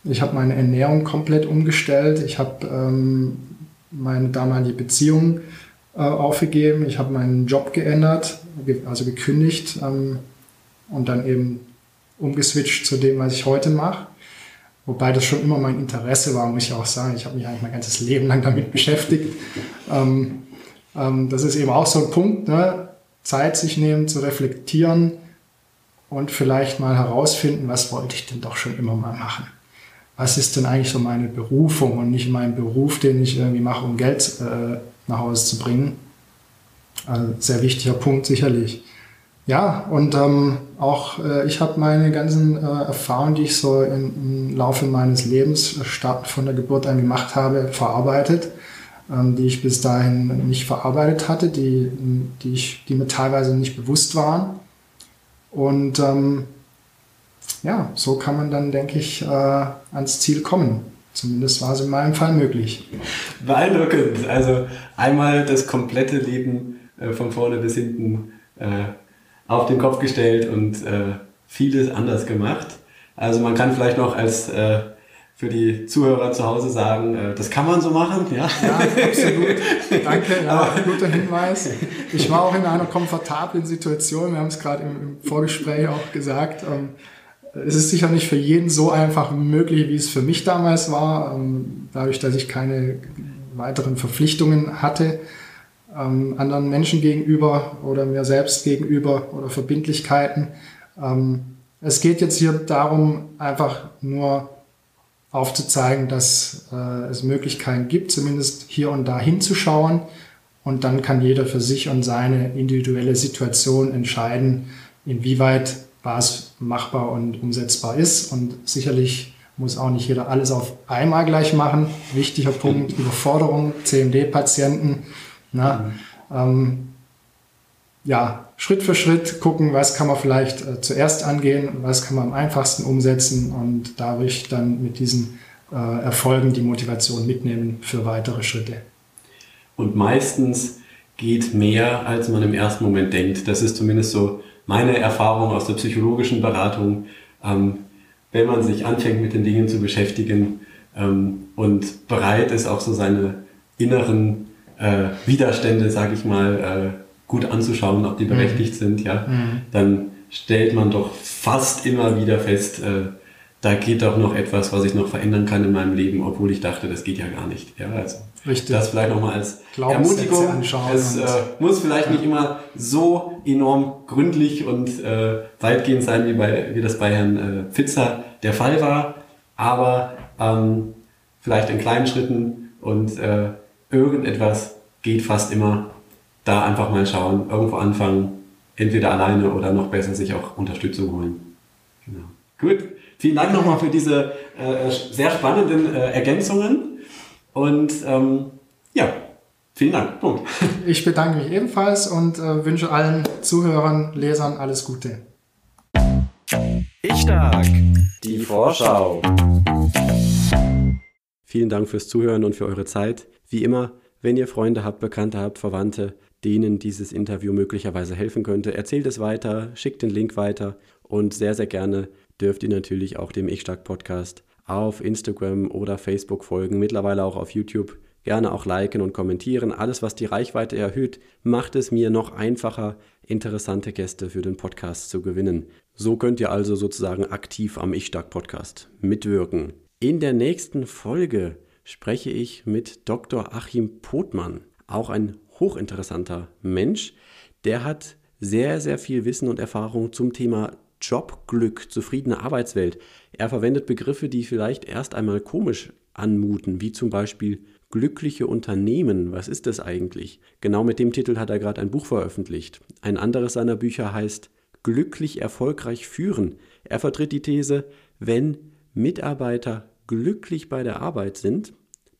ich habe meine Ernährung komplett umgestellt, ich habe ähm, meine damalige Beziehung äh, aufgegeben, ich habe meinen Job geändert, ge also gekündigt ähm, und dann eben umgeswitcht zu dem, was ich heute mache. Wobei das schon immer mein Interesse war, muss ich auch sagen. Ich habe mich eigentlich mein ganzes Leben lang damit *laughs* beschäftigt. Ähm, ähm, das ist eben auch so ein Punkt, ne? Zeit sich nehmen, zu reflektieren und vielleicht mal herausfinden, was wollte ich denn doch schon immer mal machen. Was ist denn eigentlich so meine Berufung und nicht mein Beruf, den ich irgendwie mache, um Geld äh, nach Hause zu bringen. Also sehr wichtiger Punkt sicherlich. Ja, und ähm, auch äh, ich habe meine ganzen äh, Erfahrungen, die ich so im, im Laufe meines Lebens, äh, startend von der Geburt an gemacht habe, verarbeitet, ähm, die ich bis dahin nicht verarbeitet hatte, die, die, ich, die mir teilweise nicht bewusst waren. Und ähm, ja, so kann man dann, denke ich, äh, ans Ziel kommen. Zumindest war es in meinem Fall möglich. Beeindruckend. Also einmal das komplette Leben äh, von vorne bis hinten äh, auf den Kopf gestellt und äh, vieles anders gemacht. Also man kann vielleicht noch als äh, für die Zuhörer zu Hause sagen, äh, das kann man so machen, ja? Ja, absolut. *laughs* Danke, ja, guter Hinweis. Ich war auch in einer komfortablen Situation, wir haben es gerade im, im, Vorgespräch auch gesagt. Ähm, es ist sicher nicht für jeden so einfach möglich, wie es für mich damals war, ähm, dadurch, dass ich keine weiteren Verpflichtungen hatte ähm, anderen Menschen gegenüber oder mir selbst gegenüber oder Verbindlichkeiten. Ähm, es geht jetzt hier darum, einfach nur aufzuzeigen, dass äh, es Möglichkeiten gibt, zumindest hier und da hinzuschauen. Und dann kann jeder für sich und seine individuelle Situation entscheiden, inwieweit was machbar und umsetzbar ist. Und sicherlich muss auch nicht jeder alles auf einmal gleich machen. Wichtiger Punkt, Überforderung, CMD-Patienten na, mhm. ähm, ja, Schritt für Schritt gucken, was kann man vielleicht äh, zuerst angehen, was kann man am einfachsten umsetzen und dadurch dann mit diesen äh, Erfolgen die Motivation mitnehmen für weitere Schritte. Und meistens geht mehr, als man im ersten Moment denkt. Das ist zumindest so meine Erfahrung aus der psychologischen Beratung. Ähm, wenn man sich anfängt mit den Dingen zu beschäftigen ähm, und bereit ist, auch so seine inneren äh, Widerstände, sage ich mal, äh, gut anzuschauen, ob die mhm. berechtigt mhm. sind, ja, mhm. dann stellt man doch fast immer wieder fest, äh, da geht doch noch etwas, was ich noch verändern kann in meinem Leben, obwohl ich dachte, das geht ja gar nicht. Ja, also Richtig. Das vielleicht nochmal als Ermutigung. Es äh, muss vielleicht nicht immer so enorm gründlich und äh, weitgehend sein, wie, bei, wie das bei Herrn äh, Pfitzer der Fall war, aber ähm, vielleicht in kleinen Schritten und äh, irgendetwas geht fast immer. Da einfach mal schauen, irgendwo anfangen, entweder alleine oder noch besser sich auch Unterstützung holen. Genau. Gut. Vielen Dank nochmal für diese äh, sehr spannenden äh, Ergänzungen. Und ähm, ja, vielen Dank. Punkt. *laughs* Ich bedanke mich ebenfalls und äh, wünsche allen Zuhörern, Lesern alles Gute. Ich stark. Die Vorschau. Vielen Dank fürs Zuhören und für eure Zeit. Wie immer, wenn ihr Freunde habt, Bekannte habt, Verwandte, denen dieses Interview möglicherweise helfen könnte, erzählt es weiter, schickt den Link weiter und sehr, sehr gerne dürft ihr natürlich auch dem Ich Stark Podcast auf Instagram oder Facebook folgen, mittlerweile auch auf YouTube. Gerne auch liken und kommentieren. Alles, was die Reichweite erhöht, macht es mir noch einfacher, interessante Gäste für den Podcast zu gewinnen. So könnt ihr also sozusagen aktiv am Ich Stark Podcast mitwirken. In der nächsten Folge spreche ich mit Dr. Achim Potmann, auch ein hochinteressanter Mensch. Der hat sehr, sehr viel Wissen und Erfahrung zum Thema Jobglück, zufriedene Arbeitswelt. Er verwendet Begriffe, die vielleicht erst einmal komisch anmuten, wie zum Beispiel Glückliche Unternehmen, was ist das eigentlich? Genau mit dem Titel hat er gerade ein Buch veröffentlicht. Ein anderes seiner Bücher heißt Glücklich erfolgreich führen. Er vertritt die These, wenn Mitarbeiter glücklich bei der Arbeit sind,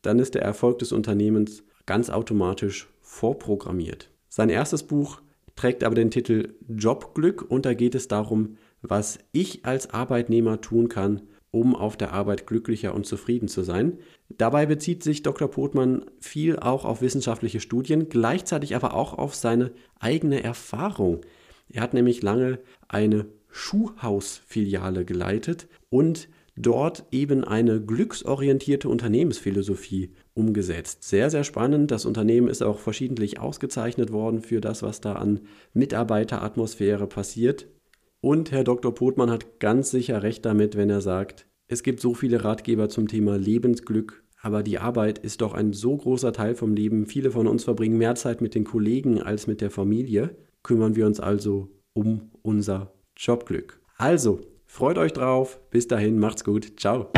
dann ist der Erfolg des Unternehmens ganz automatisch vorprogrammiert. Sein erstes Buch trägt aber den Titel Jobglück und da geht es darum, was ich als Arbeitnehmer tun kann, um auf der Arbeit glücklicher und zufrieden zu sein. Dabei bezieht sich Dr. Potmann viel auch auf wissenschaftliche Studien, gleichzeitig aber auch auf seine eigene Erfahrung. Er hat nämlich lange eine Schuhhausfiliale geleitet und dort eben eine glücksorientierte Unternehmensphilosophie umgesetzt. Sehr, sehr spannend. Das Unternehmen ist auch verschiedentlich ausgezeichnet worden für das, was da an Mitarbeiteratmosphäre passiert. Und Herr Dr. Potmann hat ganz sicher recht damit, wenn er sagt, es gibt so viele Ratgeber zum Thema Lebensglück, aber die Arbeit ist doch ein so großer Teil vom Leben. Viele von uns verbringen mehr Zeit mit den Kollegen als mit der Familie. Kümmern wir uns also um unser Jobglück. Also, Freut euch drauf. Bis dahin, macht's gut. Ciao.